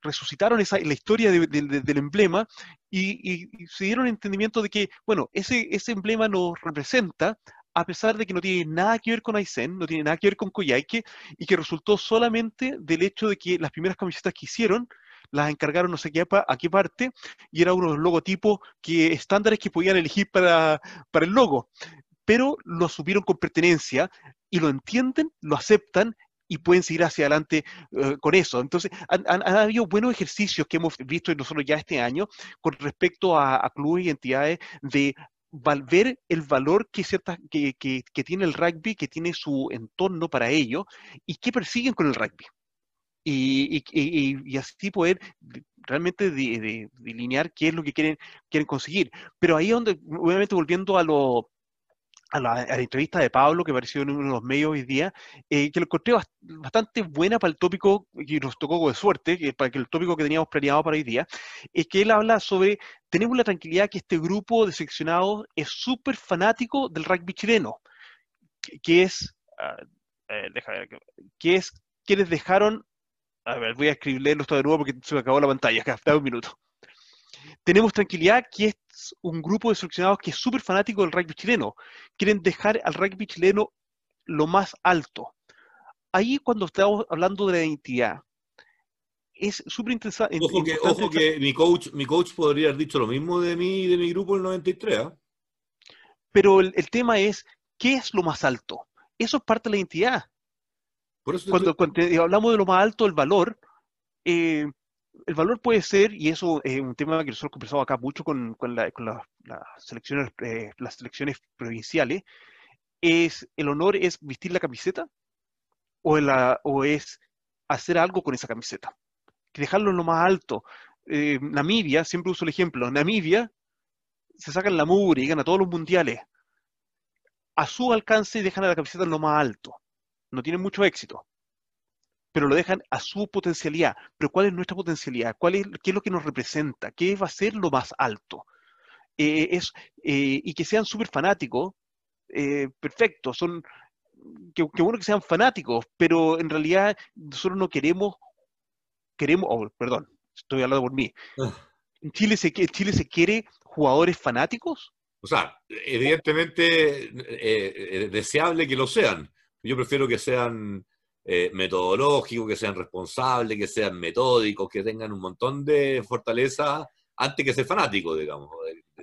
resucitaron esa, la historia del emblema y, se dieron entendimiento de que, bueno, ese, ese emblema nos representa a pesar de que no tiene nada que ver con Aizen, no tiene nada que ver con Koyaike, y que resultó solamente del hecho de que las primeras camisetas que hicieron las encargaron no sé qué, a qué parte, y era uno de los logotipos que, estándares que podían elegir para, para el logo. Pero lo supieron con pertenencia y lo entienden, lo aceptan y pueden seguir hacia adelante eh, con eso. Entonces, han, habido buenos ejercicios que hemos visto nosotros ya este año con respecto a, clubes y entidades de ver el valor que, que, que, tiene el rugby, que tiene su entorno para ello y qué persiguen con el rugby y, así poder realmente delinear qué es lo que quieren, quieren conseguir. Pero ahí donde, obviamente volviendo a lo, a la, entrevista de Pablo que apareció en uno de los medios hoy día, eh, que lo encontré bastante buena para el tópico que nos tocó de suerte, que para que el tópico que teníamos planeado para hoy día, es que él habla sobre, tenemos la tranquilidad que este grupo de seleccionados es súper fanático del rugby chileno, que, es, ah, eh, que es quienes dejaron, a ver, voy a escribirlo esto de nuevo porque se me acabó la pantalla, acá, un minuto. Tenemos tranquilidad que es un grupo de seleccionados que es súper fanático del rugby chileno. Quieren dejar al rugby chileno lo más alto. Ahí cuando estamos hablando de la identidad, es súper interesante. Ojo que, ojo que mi, coach, mi coach podría haber dicho lo mismo de mí y de mi grupo el 93. ¿ah? Pero el, tema es, ¿qué es lo más alto? Eso es parte de la identidad. cuando, hablamos de lo más alto, el valor, eh, el valor puede ser, y eso es un tema que nosotros conversamos acá mucho con, las selecciones, eh, las selecciones provinciales, es el honor es vestir la camiseta o, o es hacer algo con esa camiseta. Dejarlo en lo más alto. Eh, Namibia, siempre uso el ejemplo, Namibia se sacan la mugre y gana todos los mundiales. A su alcance dejan a la camiseta en lo más alto. No tienen mucho éxito pero lo dejan a su potencialidad. Pero ¿cuál es nuestra potencialidad? ¿Cuál es, ¿Qué es lo que nos representa? ¿Qué va a ser lo más alto? Eh, es, eh, y que sean súper fanáticos, eh, perfecto, son, que, bueno que sean fanáticos, pero en realidad nosotros no queremos, queremos, oh, perdón, estoy hablando por mí. Ah. ¿En Chile se, Chile se quiere jugadores fanáticos? O sea, evidentemente deseable que lo sean. Yo prefiero que sean eh, metodológicos, que sean responsables, que sean metódicos, que tengan un montón de fortaleza antes que ser fanáticos, digamos.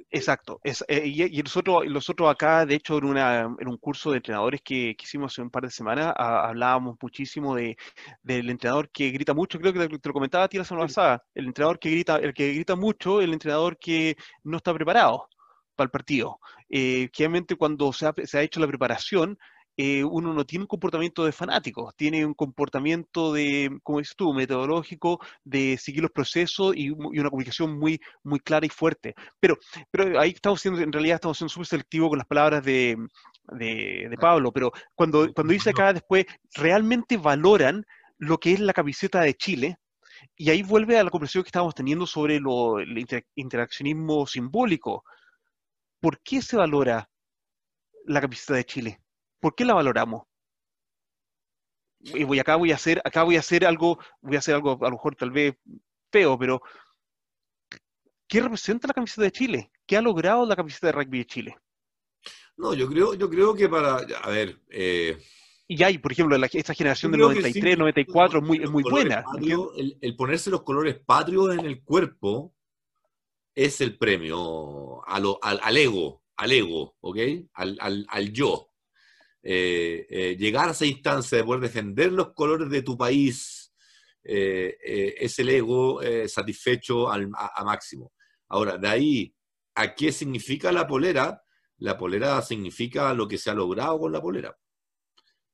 Exacto. Eh, y, nosotros, nosotros acá, de hecho, en, una, en un curso de entrenadores que, hicimos hace un par de semanas, hablábamos muchísimo de, del entrenador que grita mucho, creo que te, lo comentaba a ti la semana pasada, el entrenador que grita, el que grita mucho, el entrenador que no está preparado para el partido. Eh, que obviamente cuando se ha, se ha hecho la preparación, eh, uno no tiene un comportamiento de fanático, tiene un comportamiento de, como dices tú, metodológico, de seguir los procesos y, una comunicación muy, muy clara y fuerte. Pero, pero ahí estamos siendo, en realidad estamos siendo súper selectivos con las palabras de, de, Pablo, pero cuando, cuando dice acá después, realmente valoran lo que es la camiseta de Chile, y ahí vuelve a la conversación que estábamos teniendo sobre lo, el interaccionismo simbólico. ¿Por qué se valora la camiseta de Chile? ¿Por qué la valoramos? Y voy, acá voy a hacer, acá voy a hacer algo, voy a hacer algo a lo mejor tal vez feo, pero ¿qué representa la camiseta de Chile? ¿Qué ha logrado la camiseta de rugby de Chile? No, yo creo, yo creo que para, a ver, eh, y hay, por ejemplo, esta generación del 93, 94 es muy, muy buena. el, ponerse los colores patrios en el cuerpo es el premio al, al, ego, al ego, ¿ok? Al, al, yo. Eh, eh, llegar a esa instancia de poder defender los colores de tu país eh, es el ego satisfecho al, máximo. Ahora, de ahí a qué significa la polera, la polera significa lo que se ha logrado con la polera.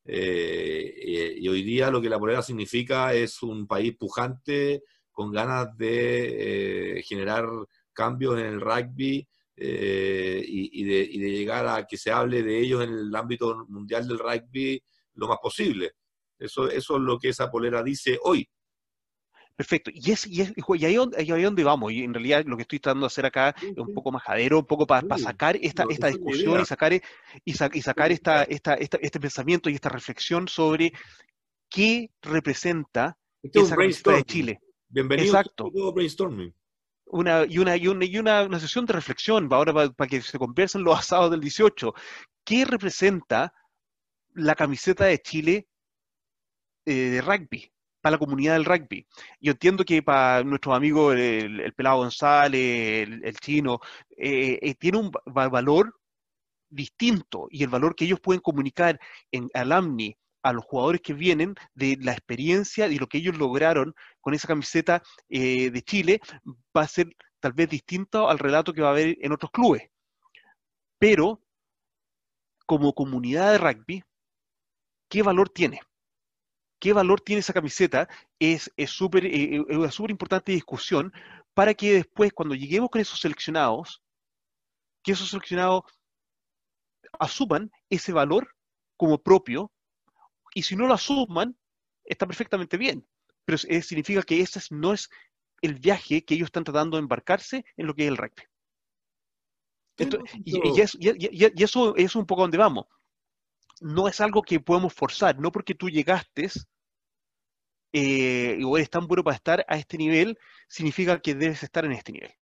y hoy día lo que la polera significa es un país pujante con ganas de generar cambios en el rugby eh, y, de, llegar a que se hable de ellos en el ámbito mundial del rugby lo más posible. Eso, eso es lo que esa polera dice hoy. Perfecto. Y, es, y, y ahí, ahí, donde vamos. Y en realidad lo que estoy tratando de hacer acá es un poco majadero, un poco para sacar esta, esta discusión y sacar, y, sacar esta, esta, este pensamiento y esta reflexión sobre qué representa este esa camiseta de Chile. Bienvenido Exacto. a brainstorming una, y, una, y, una, y una, sesión de reflexión ahora para, que se conversen los asados del 18. ¿Qué representa la camiseta de Chile eh, de rugby? para la comunidad del rugby. Yo entiendo que para nuestros amigos, el, Pelado González, el, chino, eh, eh, tiene un valor distinto y el valor que ellos pueden comunicar en Alamni a los jugadores que vienen de la experiencia y lo que ellos lograron con esa camiseta eh, de Chile va a ser tal vez distinto al relato que va a haber en otros clubes. Pero, como comunidad de rugby, ¿qué valor tiene? ¿Qué valor tiene esa camiseta? Es súper eh, eh, una súper importante discusión para que después, cuando lleguemos con esos seleccionados, que esos seleccionados asuman ese valor como propio y si no lo asuman, está perfectamente bien. Pero significa que ese no es el viaje que ellos están tratando de embarcarse en lo que es el rugby. y, eso, es un poco donde vamos. No es algo que podemos forzar, no porque tú llegaste eh, o eres tan bueno para estar a este nivel, significa que debes estar en este nivel.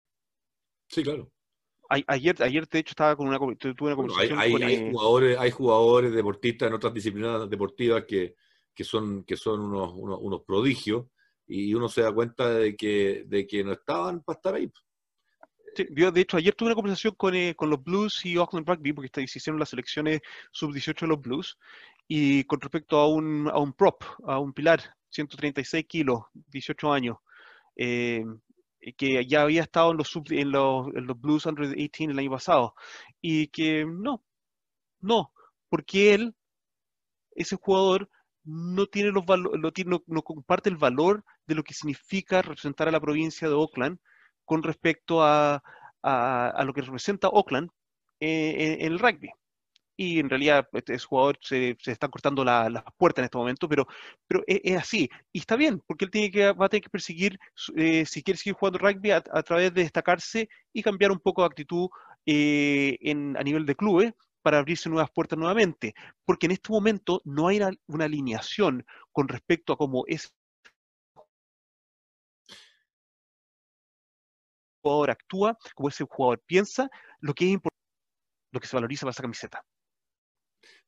Sí, claro. Ayer, ayer, de hecho, estaba con una, tuve una conversación hay, con, hay, eh, jugadores, hay jugadores deportistas en otras disciplinas deportivas que, que son, que son unos, unos prodigios y uno se da cuenta de que, de que no estaban para estar ahí. yo de hecho ayer tuve una conversación con, eh, con los Blues y Auckland Rugby, porque se hicieron las selecciones sub-18 de los Blues, y con respecto a un, a un prop, a un pilar, 136 kilos, 18 años, eh, que ya había estado en los, sub, en los, los Blues Under 18 el año pasado, y que no, no, porque él, ese jugador, no tiene los no, no, comparte el valor de lo que significa representar a la provincia de Oakland con respecto a, a, lo que representa Oakland eh, en, el rugby. Y en realidad este jugador se, se está cortando las la puertas en este momento, pero, pero es, así. Y está bien, porque él tiene que, va a tener que perseguir, eh, si quiere seguir jugando rugby, a, través de destacarse y cambiar un poco de actitud eh, en, a nivel de clubes para abrirse nuevas puertas nuevamente, porque en este momento no hay una alineación con respecto a cómo ese jugador actúa, cómo ese jugador piensa, lo que es importante, lo que se valoriza para esa camiseta.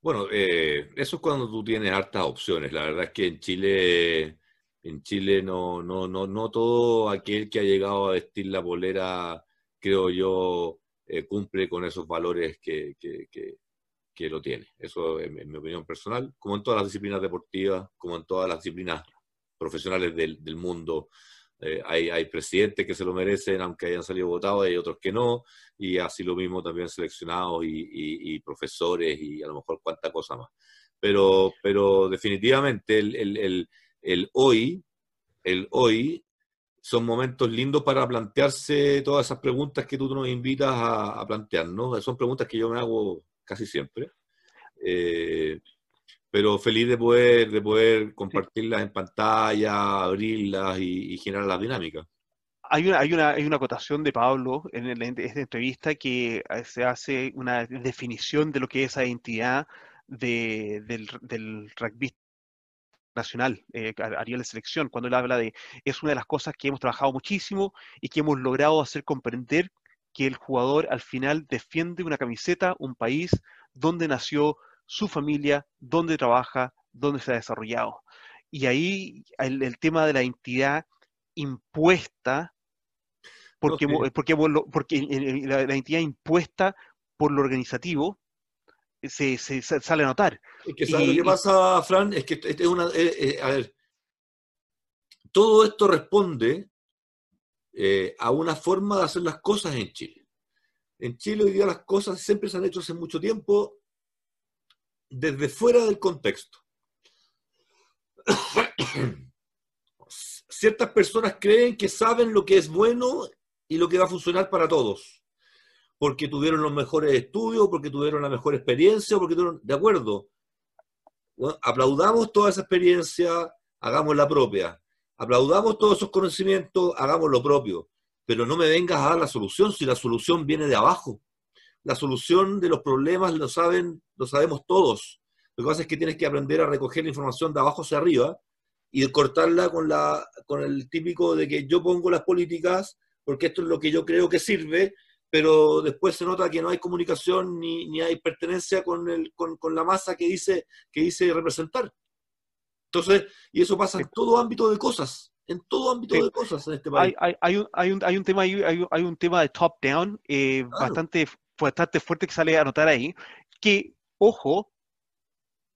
Bueno, eh, eso es cuando tú tienes hartas opciones. La verdad es que en Chile, en Chile no, no, no, no todo aquel que ha llegado a vestir la bolera, creo yo, eh, cumple con esos valores que, que, lo tiene. Eso es mi opinión personal, como en todas las disciplinas deportivas, como en todas las disciplinas profesionales del, del mundo. Eh, hay, presidentes que se lo merecen, aunque hayan salido votados, hay otros que no, y así lo mismo también seleccionados y, profesores y a lo mejor cuánta cosa más. Pero, pero definitivamente el, el, el, hoy, el hoy son momentos lindos para plantearse todas esas preguntas que tú nos invitas a, plantear, ¿no? Son preguntas que yo me hago casi siempre. Eh, pero feliz de poder, de poder compartirlas en pantalla, abrirlas y, generar las dinámicas. Hay una, hay, una, hay una acotación de Pablo en, esta entrevista que eh, se hace una definición de lo que es esa identidad del, del rugby nacional, eh, a nivel de selección, cuando él habla de, es una de las cosas que hemos trabajado muchísimo y que hemos logrado hacer comprender que el jugador al final defiende una camiseta, un país donde nació su familia, donde trabaja, donde se ha desarrollado. Y ahí el, tema de la identidad impuesta, porque, porque, porque la, la, entidad impuesta por lo organizativo, se, sale a notar. Es que, ¿sabes lo que pasa, Fran? Es que es una. Eh, eh, a ver, todo esto responde eh, a una forma de hacer las cosas en Chile. En Chile hoy día las cosas siempre se han hecho hace mucho tiempo desde fuera del contexto. Ciertas personas creen que saben lo que es bueno y lo que va a funcionar para todos porque tuvieron los mejores estudios, porque tuvieron la mejor experiencia, porque tuvieron, de acuerdo, aplaudamos toda esa experiencia, hagamos la propia, aplaudamos todos esos conocimientos, hagamos lo propio, pero no me vengas a dar la solución si la solución viene de abajo. La solución de los problemas lo saben, lo sabemos todos. Lo que pasa es que tienes que aprender a recoger la información de abajo hacia arriba y cortarla con, la, con el típico de que yo pongo las políticas porque esto es lo que yo creo que sirve pero después se nota que no hay comunicación ni, ni hay pertenencia con, el, con, con, la masa que dice, que dice representar. Entonces, y eso pasa en todo ámbito de cosas, en todo ámbito de cosas en este país. Hay, hay, un, hay, un, hay un tema hay, hay un tema de top-down eh, bastante, bastante fuerte que sale a notar ahí, que, ojo,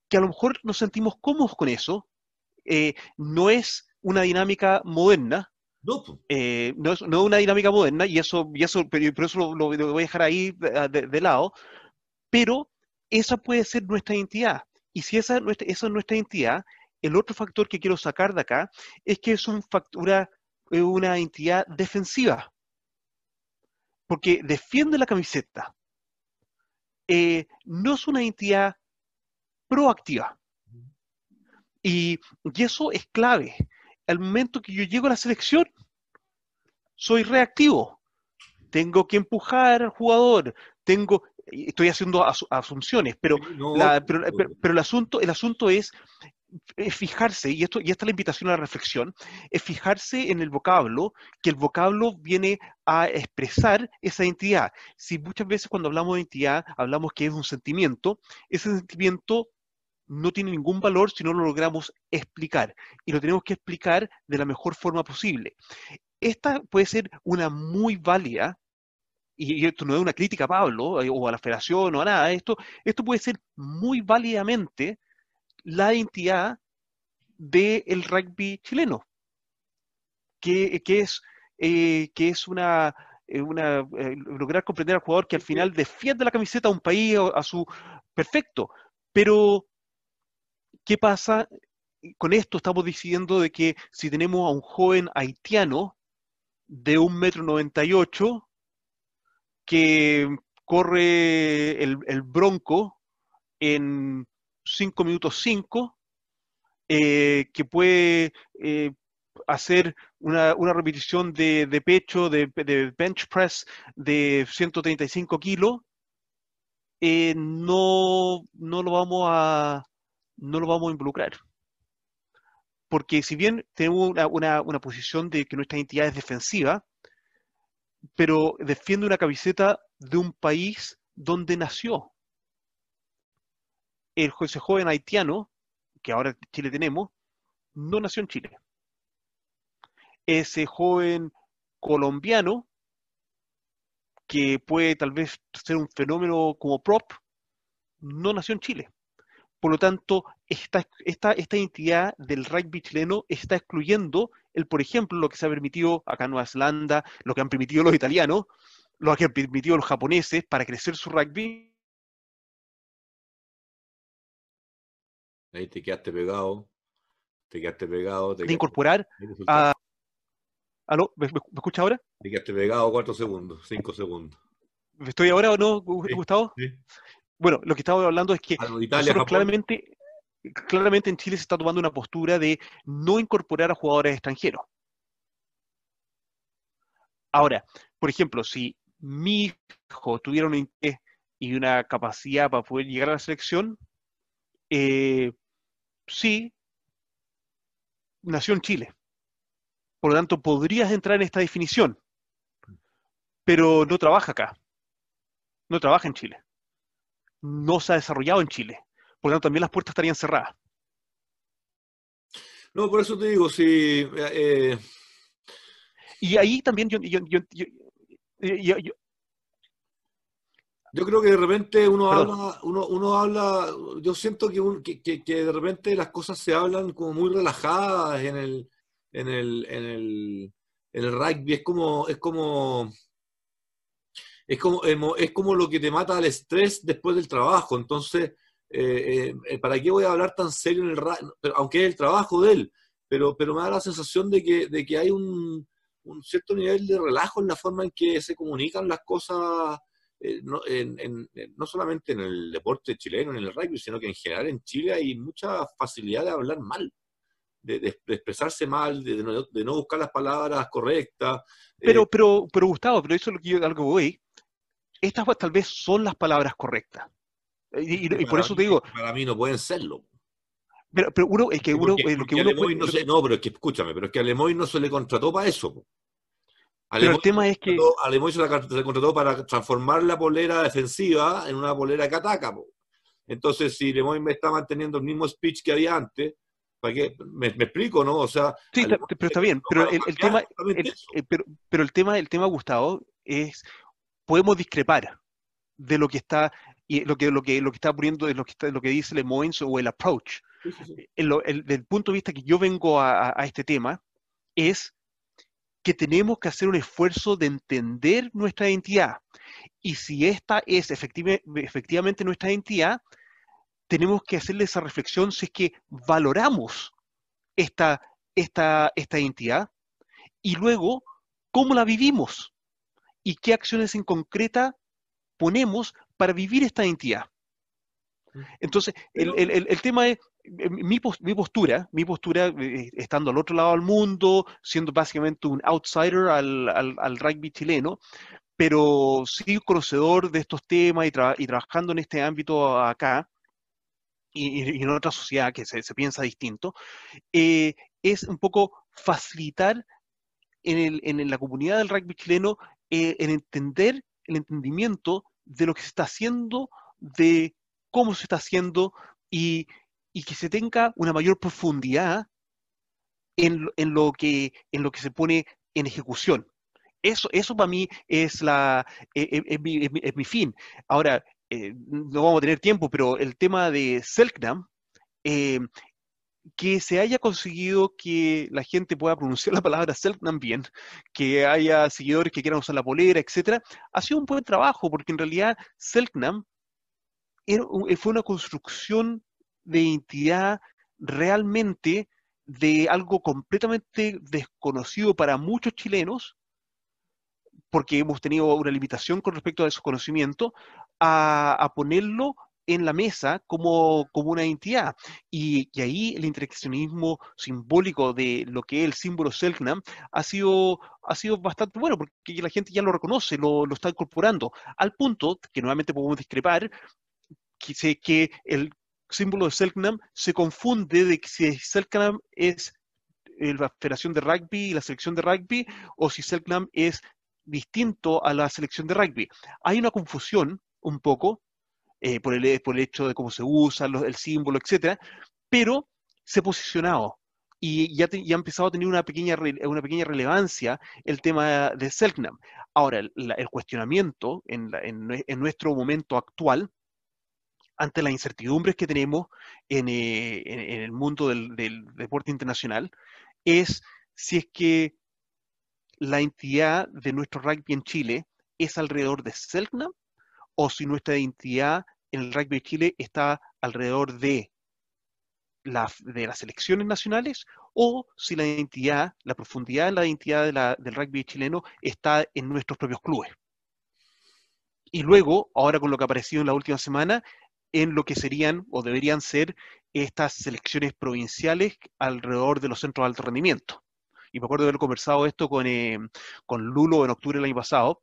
que a lo mejor nos sentimos cómodos con eso, eh, no es una dinámica moderna, eh, no. es, no, una dinámica moderna, y eso, y eso pero, eso lo, voy a dejar ahí de, lado, pero esa puede ser nuestra identidad. Y si esa, esa es nuestra identidad, el otro factor que quiero sacar de acá es que es un factura, una identidad defensiva. Porque defiende la camiseta. eh, no es una identidad proactiva. Y, y, eso es clave. Al momento que yo llego a la selección, soy reactivo. Tengo que empujar al jugador, tengo, estoy haciendo asunciones, pero, pero, pero, el, asunto, el asunto es fijarse, y, esto, y esta es la invitación a la reflexión, es fijarse en el vocablo, que el vocablo viene a expresar esa identidad. Si muchas veces cuando hablamos de identidad hablamos que es un sentimiento, ese sentimiento no tiene ningún valor si no lo logramos explicar, y lo tenemos que explicar de la mejor forma posible. Esta puede ser una muy válida y esto no es una crítica a Pablo eh, o a la federación o a nada, esto, esto puede ser muy válidamente la identidad del rugby chileno, que, es, eh, que es una, eh, una lograr comprender al jugador que al final defiende la camiseta a un país a su perfecto, pero ¿qué pasa? Con esto estamos diciendo de que si tenemos a un joven haitiano de un metro noventa y ocho que corre el, Bronco en 5 minutos 5, eh, que puede eh, hacer una, repetición de, pecho, de, bench press de 135 kilos, eh, no, no, lo vamos a, no lo vamos a involucrar. Porque si bien tenemos una, una posición de que nuestra entidad es defensiva, pero defiende una camiseta de un país donde nació. El, ese joven haitiano, que ahora Chile tenemos, no nació en Chile. Ese joven colombiano, que puede tal vez ser un fenómeno como prop, no nació en Chile. Por lo tanto, esta, esta, esta identidad del rugby chileno está excluyendo el, por ejemplo, lo que se ha permitido acá en Nueva Zelanda, lo que han permitido los italianos, lo que han permitido los japoneses para crecer su rugby. Ahí te quedaste pegado, te quedaste pegado. Te de incorporar a... ¿Aló? ¿Me, escucha ahora? Te quedaste pegado cuatro segundos, cinco segundos. ¿Estoy ahora o no, Gustavo? Sí. Bueno, lo que estaba hablando es que nosotros claramente, claramente en Chile se está tomando una postura de no incorporar a jugadores extranjeros. Ahora, por ejemplo, si mi hijo tuviera un interés y una capacidad para poder llegar a la selección, eh, sí, nació en Chile. Por lo tanto, podrías entrar en esta definición, pero no trabaja acá. No trabaja en Chile no se ha desarrollado en Chile. Por lo tanto, también las puertas estarían cerradas. No, por eso te digo, sí. Eh, y ahí también yo, yo, yo, creo que de repente uno habla, uno, uno, habla, yo siento que, que, que, de repente las cosas se hablan como muy relajadas en el, en el, en el, en el rugby. Es como, es como, es como, es como lo que te mata al estrés después del trabajo. Entonces, eh, eh, ¿para qué voy a hablar tan serio en el Aunque es el trabajo de él, pero, pero me da la sensación de que, de que hay un, un cierto nivel de relajo en la forma en que se comunican las cosas, eh, no, en, no, solamente en el deporte chileno, en el rugby, sino que en general en Chile hay mucha facilidad de hablar mal. De, expresarse mal, de, no, buscar las palabras correctas. Pero, pero, pero Gustavo, pero eso es lo que yo algo voy estas tal vez son las palabras correctas. Y, por eso te digo. Para mí no pueden serlo. Pero, pero uno, es que uno. lo que uno no, se, no, pero es que escúchame, pero es que a Lemoy no se le contrató para eso. Pero el tema es que. A Lemoy se, le contrató para transformar la polera defensiva en una polera que ataca. Entonces, si Lemoy me está manteniendo el mismo speech que había antes, ¿para qué? ¿Me, explico, no? O sea. Sí, pero está bien. Pero el, tema. pero, pero el tema, el tema, Gustavo, es podemos discrepar de lo que está y lo que lo que lo que está poniendo de lo que está, lo que dice Le Moins o el approach. El, del punto de vista que yo vengo a, este tema es que tenemos que hacer un esfuerzo de entender nuestra identidad. Y si esta es efectivamente nuestra identidad, tenemos que hacerle esa reflexión si es que valoramos esta, esta, esta identidad y luego cómo la vivimos y qué acciones en concreta ponemos para vivir esta identidad. Entonces, el, tema es, eh, mi, postura, mi postura, eh, estando al otro lado del mundo, siendo básicamente un outsider al, rugby chileno, pero sí conocedor de estos temas y, trabajando en este ámbito acá, y, en otra sociedad que se, piensa distinto, eh, es un poco facilitar en, en, la comunidad del rugby chileno el entender, el entendimiento de lo que se está haciendo, de cómo se está haciendo y, que se tenga una mayor profundidad en, lo que, se pone en ejecución. Eso, para mí e, e, es, mi, fin. Ahora, eh, no vamos a tener tiempo, pero el tema de Selknam, eh, que se haya conseguido que la gente pueda pronunciar la palabra Selknam bien, que haya seguidores que quieran usar la polera, etcétera, ha sido un buen trabajo, porque en realidad Selknam eh, fue una construcción de identidad realmente de algo completamente desconocido para muchos chilenos, porque hemos tenido una limitación con respecto a esos conocimientos, a, ponerlo en la mesa como, como una identidad. Y, ahí el interaccionismo simbólico de lo que es el símbolo Selknam ha sido, ha sido bastante bueno, porque la gente ya lo reconoce, lo está incorporando, al punto que nuevamente podemos discrepar que, el símbolo de Selknam se confunde de si Selknam es la Federación de Rugby y la selección de rugby, o si Selknam es distinto a la selección de rugby. Hay una confusión un poco eh, por, el, hecho de cómo se usa el símbolo, etcétera, pero se ha posicionado y ya, ya, ha empezado a tener una pequeña, relevancia el tema de Selknam. Ahora, el, cuestionamiento en, en, nuestro momento actual ante las incertidumbres que tenemos en, eh, el mundo del, deporte internacional, es si es que la entidad de nuestro rugby en Chile es alrededor de Selknam o si nuestra identidad en el rugby de Chile está alrededor de, de las elecciones nacionales o si la identidad, la profundidad de la identidad del rugby chileno está en nuestros propios clubes. Y luego, ahora con lo que ha aparecido en la última semana, en lo que serían o deberían ser estas selecciones provinciales alrededor de los centros de alto rendimiento. Y me acuerdo de haber conversado esto con, eh, con Lulo en octubre del año pasado,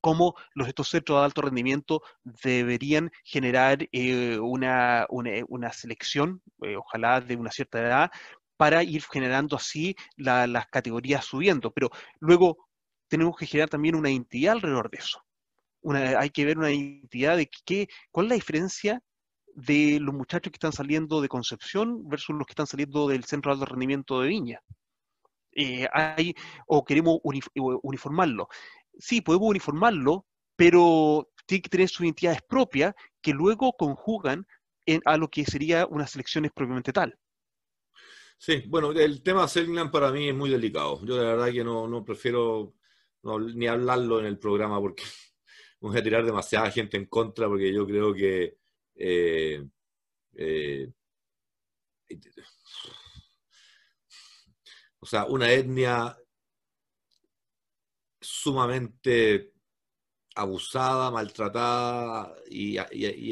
cómo los, estos centros de alto rendimiento deberían generar eh, una, una, selección, eh, ojalá de una cierta edad, para ir generando así las categorías subiendo. Pero luego tenemos que generar también una entidad alrededor de eso hay que ver una identidad de qué, cuál es la diferencia de los muchachos que están saliendo de Concepción versus los que están saliendo del Centro de Alto Rendimiento de Viña. Eh, hay, o queremos uniformarlo. Sí, podemos uniformarlo, pero tiene que tener sus identidades propias que luego conjugan a lo que sería unas selecciones propiamente tal. Sí, bueno, el tema Selknam para mí es muy delicado. Yo la verdad que no, no prefiero ni hablarlo en el programa porque voy a tirar demasiada gente en contra porque yo creo que eh, eh, o sea, una etnia sumamente abusada, maltratada y,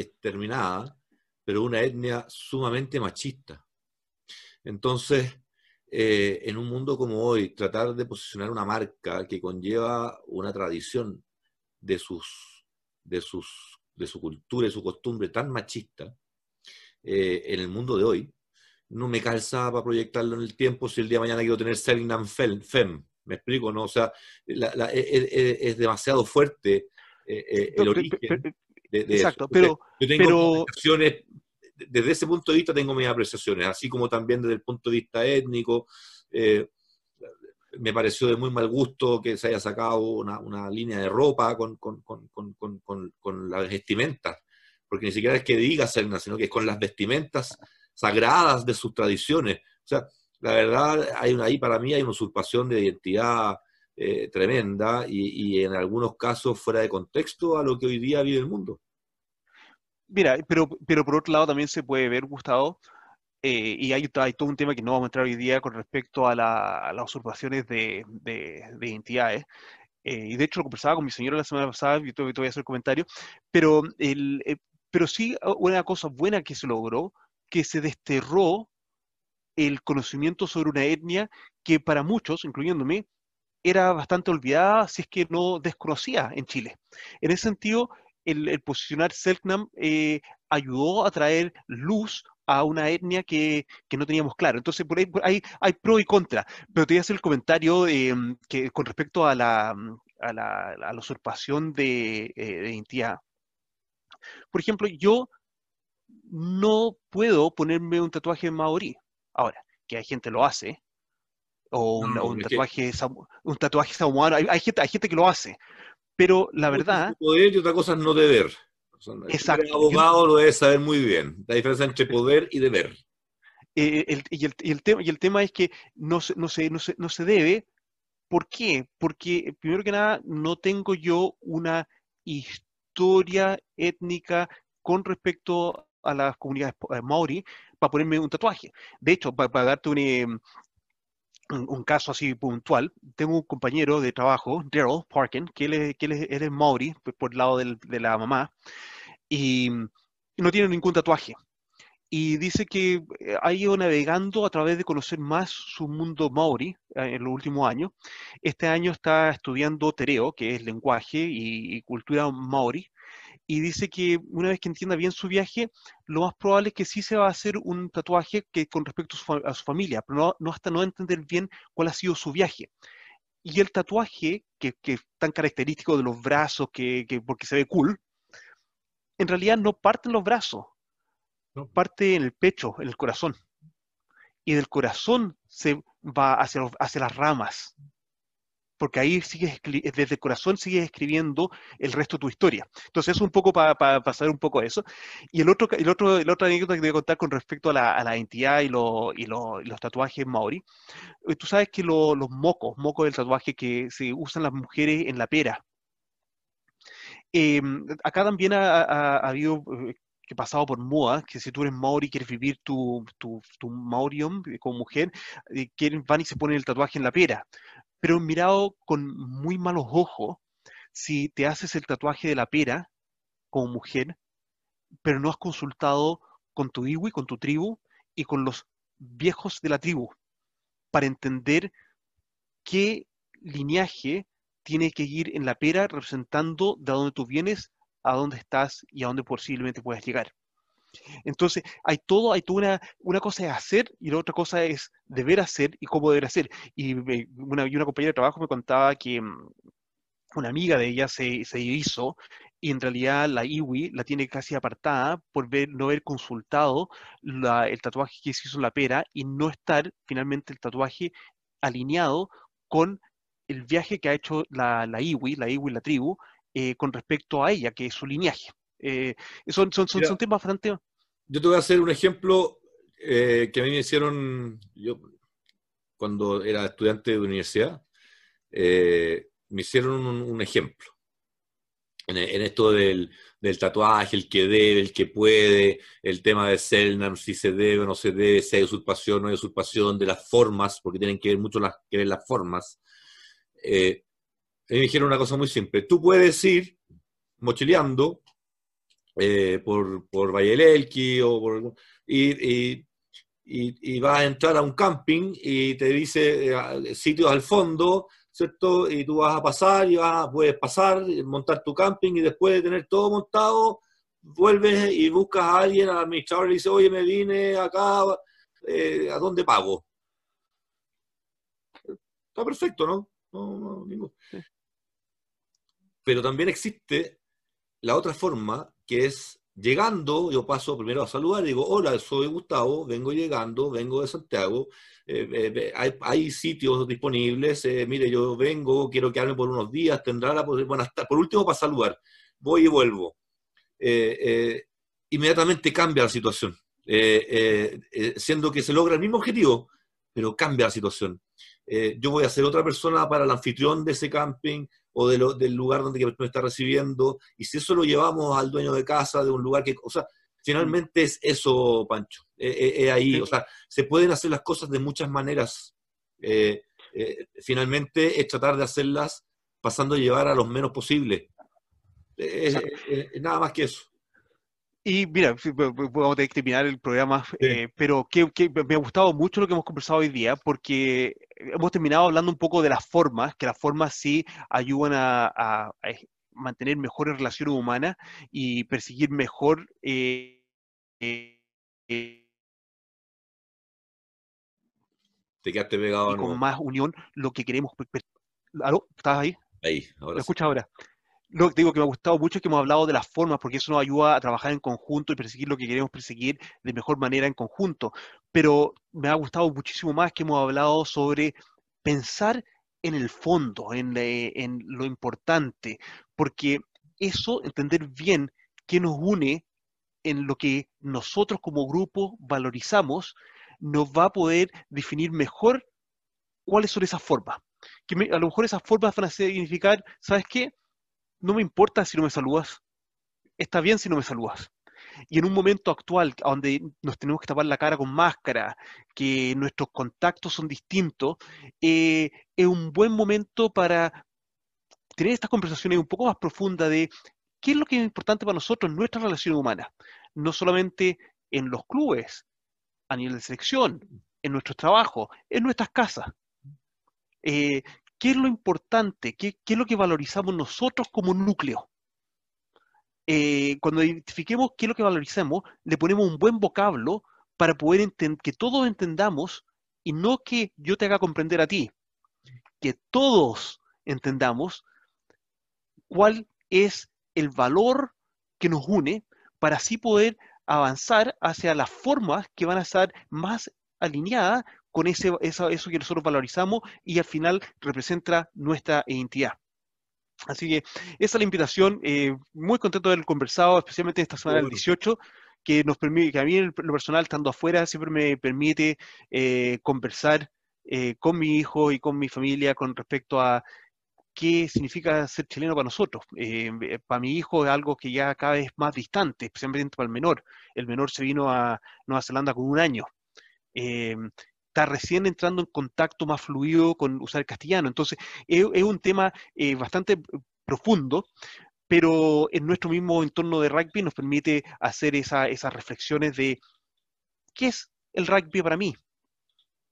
exterminada, pero una etnia sumamente machista. Entonces, eh, en un mundo como hoy, tratar de posicionar una marca que conlleva una tradición de, sus, de, sus, de su cultura y su costumbre tan machista eh, en el mundo de hoy, no me calza para proyectarlo en el tiempo si el día de mañana quiero tener Selling Fem. ¿Me explico? ¿no? O sea, es, demasiado fuerte eh, eh, el origen de, Exacto, pero... Yo tengo apreciaciones, desde ese punto de vista tengo mis apreciaciones, así como también desde el punto de vista étnico me pareció de muy mal gusto que se haya sacado una, línea de ropa con, las vestimentas, porque ni siquiera es que diga Selna, sino que es con las vestimentas sagradas de sus tradiciones. O sea, la verdad, hay una, ahí para mí hay una usurpación de identidad eh, tremenda y, y, en algunos casos fuera de contexto a lo que hoy día vive el mundo. Mira, pero, pero por otro lado también se puede ver, Gustavo, eh, y hay, todo un tema que no vamos a entrar hoy día con respecto a, las usurpaciones de, de, entidades. y de hecho lo conversaba con mi señora la semana pasada, y te, voy a hacer comentario, pero, el, pero sí una cosa buena que se logró, que se desterró el conocimiento sobre una etnia que para muchos, incluyéndome, era bastante olvidada, si es que no desconocía en Chile. En ese sentido, el, posicionar Selknam eh, ayudó a traer luz a una etnia que, no teníamos claro. Entonces, por ahí, hay pro y contra. Pero te voy a hacer el comentario em, que, con respecto a la, a la, usurpación de, eh, de identidad. Por ejemplo, yo no puedo ponerme un tatuaje maorí. Ahora, que hay gente lo hace, o un, tatuaje, un tatuaje samoano, hay, gente, hay gente que lo hace, pero la verdad... Poder y otra cosa es no deber. Exacto. El abogado lo debe saber muy bien, la diferencia entre poder y deber. Eh, y, el, y, el tema, y el tema es que no se, no, se, no, se, no se debe. ¿Por qué? Porque, primero que nada, no tengo yo una historia étnica con respecto a las comunidades eh, maori para ponerme un tatuaje. De hecho, para, darte eh, un, caso así puntual, tengo un compañero de trabajo, Daryl Parkin, que él es, que él es, maori, por el lado de la mamá, y no tiene ningún tatuaje. Y dice que eh, ha ido navegando a través de conocer más su mundo maori en los últimos años. Este año está estudiando tereo, que es lenguaje y cultura maori, y dice que una vez que entienda bien su viaje, lo más probable es que sí se va a hacer un tatuaje que con respecto a su, familia, pero no, hasta no entender bien cuál ha sido su viaje. Y el tatuaje, que, es tan característico de los brazos, que, porque se ve cool, en realidad no parte en los brazos, no. parte en el pecho, en el corazón. Y del corazón se va hacia, hacia las ramas porque ahí sigues, desde el corazón sigues escribiendo el resto de tu historia. Entonces, es un poco para pasar un poco eso. Y el otro, el otro, el otro anécdota que te voy a contar con respecto a la, a identidad y, y, los tatuajes maori. Eh, tú sabes que los mocos, mocos del tatuaje que se usan las mujeres en la pera. Em, acá también ha, habido eh, que pasado por moda, que si tú eres maori y quieres vivir tu, tu, tu maorium como mujer, eh, quieren, van y se ponen el tatuaje en la pera pero mirado con muy malos ojos si te haces el tatuaje de la pera como mujer, pero no has consultado con tu iwi, con tu tribu y con los viejos de la tribu para entender qué lineaje tiene que ir en la pera representando de dónde tú vienes, a dónde estás y a dónde posiblemente puedas llegar. Entonces, hay todo, hay toda una, una cosa de hacer y la otra cosa es deber hacer y cómo deber hacer. Y una, una compañera de trabajo me contaba que mm, una amiga de ella se, se hizo y en realidad la IWI la tiene casi apartada por ver, no haber consultado el tatuaje que se hizo en la pera y no estar finalmente el tatuaje alineado con el viaje que ha hecho la, la IWI, la IWI, la tribu, eh, con respecto a ella, que es su lineaje. Eh, son, son, son, temas bastante... Yo te voy a hacer un ejemplo eh, que a mí me hicieron, yo cuando era estudiante de universidad, eh, me hicieron un, ejemplo en, esto del, tatuaje, el que debe, el que puede, el tema de Selnam, si se debe o no se debe, si hay usurpación o no hay usurpación, de las formas, porque tienen que ver mucho las, que ver las formas. mí me dijeron una cosa muy simple. Tú puedes ir mochileando eh, por, por Valle Elqui o por, y, y, y, vas a entrar a un camping y te dice eh, sitios al fondo, ¿cierto? Y tú vas a pasar y vas, puedes pasar, montar tu camping y después de tener todo montado, vuelves y buscas a alguien, al administrador y dice, oye, me vine acá, eh, ¿a dónde pago? Está perfecto, ¿no? no, no Pero también existe la otra forma es llegando, yo paso primero a saludar, digo, hola, soy Gustavo, vengo llegando, vengo de Santiago, eh, eh, hay, hay, sitios disponibles, eh, mire, yo vengo, quiero quedarme por unos días, tendrá la posibilidad, bueno, hasta, por último para saludar, voy y vuelvo. inmediatamente cambia la situación, siendo que se logra el mismo objetivo, pero cambia la situación. yo voy a ser otra persona para el anfitrión de ese camping, o del lugar donde me está recibiendo, y si eso lo llevamos al dueño de casa, de un lugar que, o sea, finalmente es eso, Pancho, es, ahí, o sea, se pueden hacer las cosas de muchas maneras. Eh, eh, finalmente es tratar de hacerlas pasando a llevar a los menos posible. nada más que eso. Y mira, vamos a que terminar el programa, eh, pero que, me ha gustado mucho lo que hemos conversado hoy día, porque hemos terminado hablando un poco de las formas, que las formas sí ayudan a, mantener mejores relaciones humanas y perseguir mejor eh, eh, te quedaste pegado. Y con más unión, lo que queremos. ¿Aló? ¿Estás ahí? Ahí, ahora. ¿Me escuchas ahora? Lo que digo que me ha gustado mucho es que hemos hablado de las formas, porque eso nos ayuda a trabajar en conjunto y perseguir lo que queremos perseguir de mejor manera en conjunto. Pero me ha gustado muchísimo más que hemos hablado sobre pensar en el fondo, en, en lo importante, porque eso, entender bien qué nos une en lo que nosotros como grupo valorizamos, nos va a poder definir mejor cuáles son esas formas. Que a lo mejor esas formas van a significar, ¿sabes qué? No me importa si no me saludas, está bien si no me saludas. Y en un momento actual, donde nos tenemos que tapar la cara con máscara, que nuestros contactos son distintos, eh, es un buen momento para tener estas conversaciones un poco más profundas de qué es lo que es importante para nosotros en nuestra relación humana, no solamente en los clubes, a nivel de selección, en nuestros trabajos, en nuestras casas. Eh, ¿Qué es lo importante? ¿Qué, es lo que valorizamos nosotros como núcleo? Eh, cuando identifiquemos qué es lo que valorizamos, le ponemos un buen vocablo para poder que todos entendamos y no que yo te haga comprender a ti, que todos entendamos cuál es el valor que nos une para así poder avanzar hacia las formas que van a estar más alineadas con ese, eso, eso que nosotros valorizamos y al final representa nuestra identidad. Así que esa es la invitación. Eh, muy contento de haber conversado, especialmente esta semana del 18, que nos permite, que a mí en lo personal, estando afuera, siempre me permite eh, conversar eh, con mi hijo y con mi familia con respecto a qué significa ser chileno para nosotros. para mi hijo es algo que ya cada vez más distante, especialmente para el menor. El menor se vino a Nueva Zelanda con un año está recién entrando en contacto más fluido con usar el castellano. Entonces, es, un tema eh, bastante profundo, pero en nuestro mismo entorno de rugby nos permite hacer esas reflexiones de qué es el rugby para mí,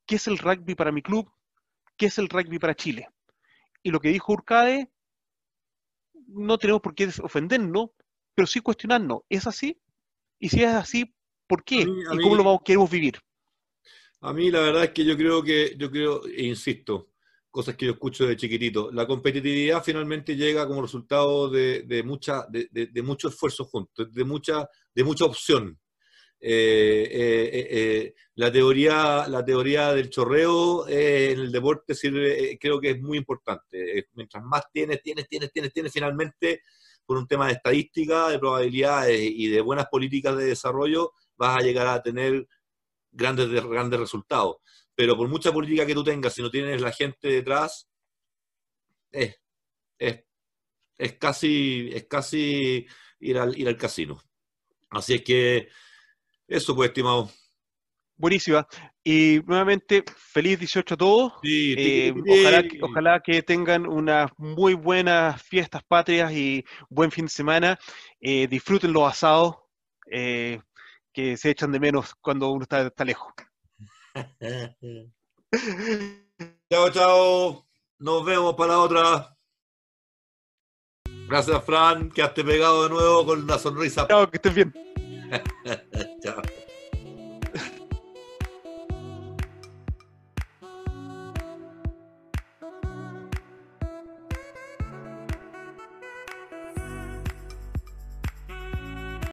qué es el rugby para mi club, qué es el rugby para Chile. Y lo que dijo Urcade, no tenemos por qué ofendernos, pero sí cuestionarnos, ¿es así? Y si es así, ¿por qué? ¿Y cómo lo vamos, queremos vivir? A mí la verdad es que yo creo que, yo creo, e insisto, cosas que yo escucho de chiquitito, la competitividad finalmente llega como resultado de, mucha, de, mucho esfuerzo juntos, de mucha, de mucha opción. Eh, eh, eh, la, teoría, la teoría del chorreo en el deporte sirve, creo que es muy importante. Mientras más tienes, tienes, tienes, tienes, tienes, finalmente, por un tema de estadística, de probabilidades y de buenas políticas de desarrollo, vas a llegar a tener grandes, grandes resultados. Pero por mucha política que tú tengas, si no tienes la gente detrás, es, es, casi, es casi ir al, ir al casino. Así es que eso pues, estimado. Buenísima. Y nuevamente, feliz 18 a todos. Eh, ojalá, que, ojalá, que tengan unas muy buenas fiestas patrias y buen fin de semana. Eh, disfruten los asados. Eh, que se echan de menos cuando uno está, está lejos. chao, chao. Nos vemos para la otra. Gracias, Fran. Quedaste pegado de nuevo con una sonrisa. Chao, que estés bien. chao.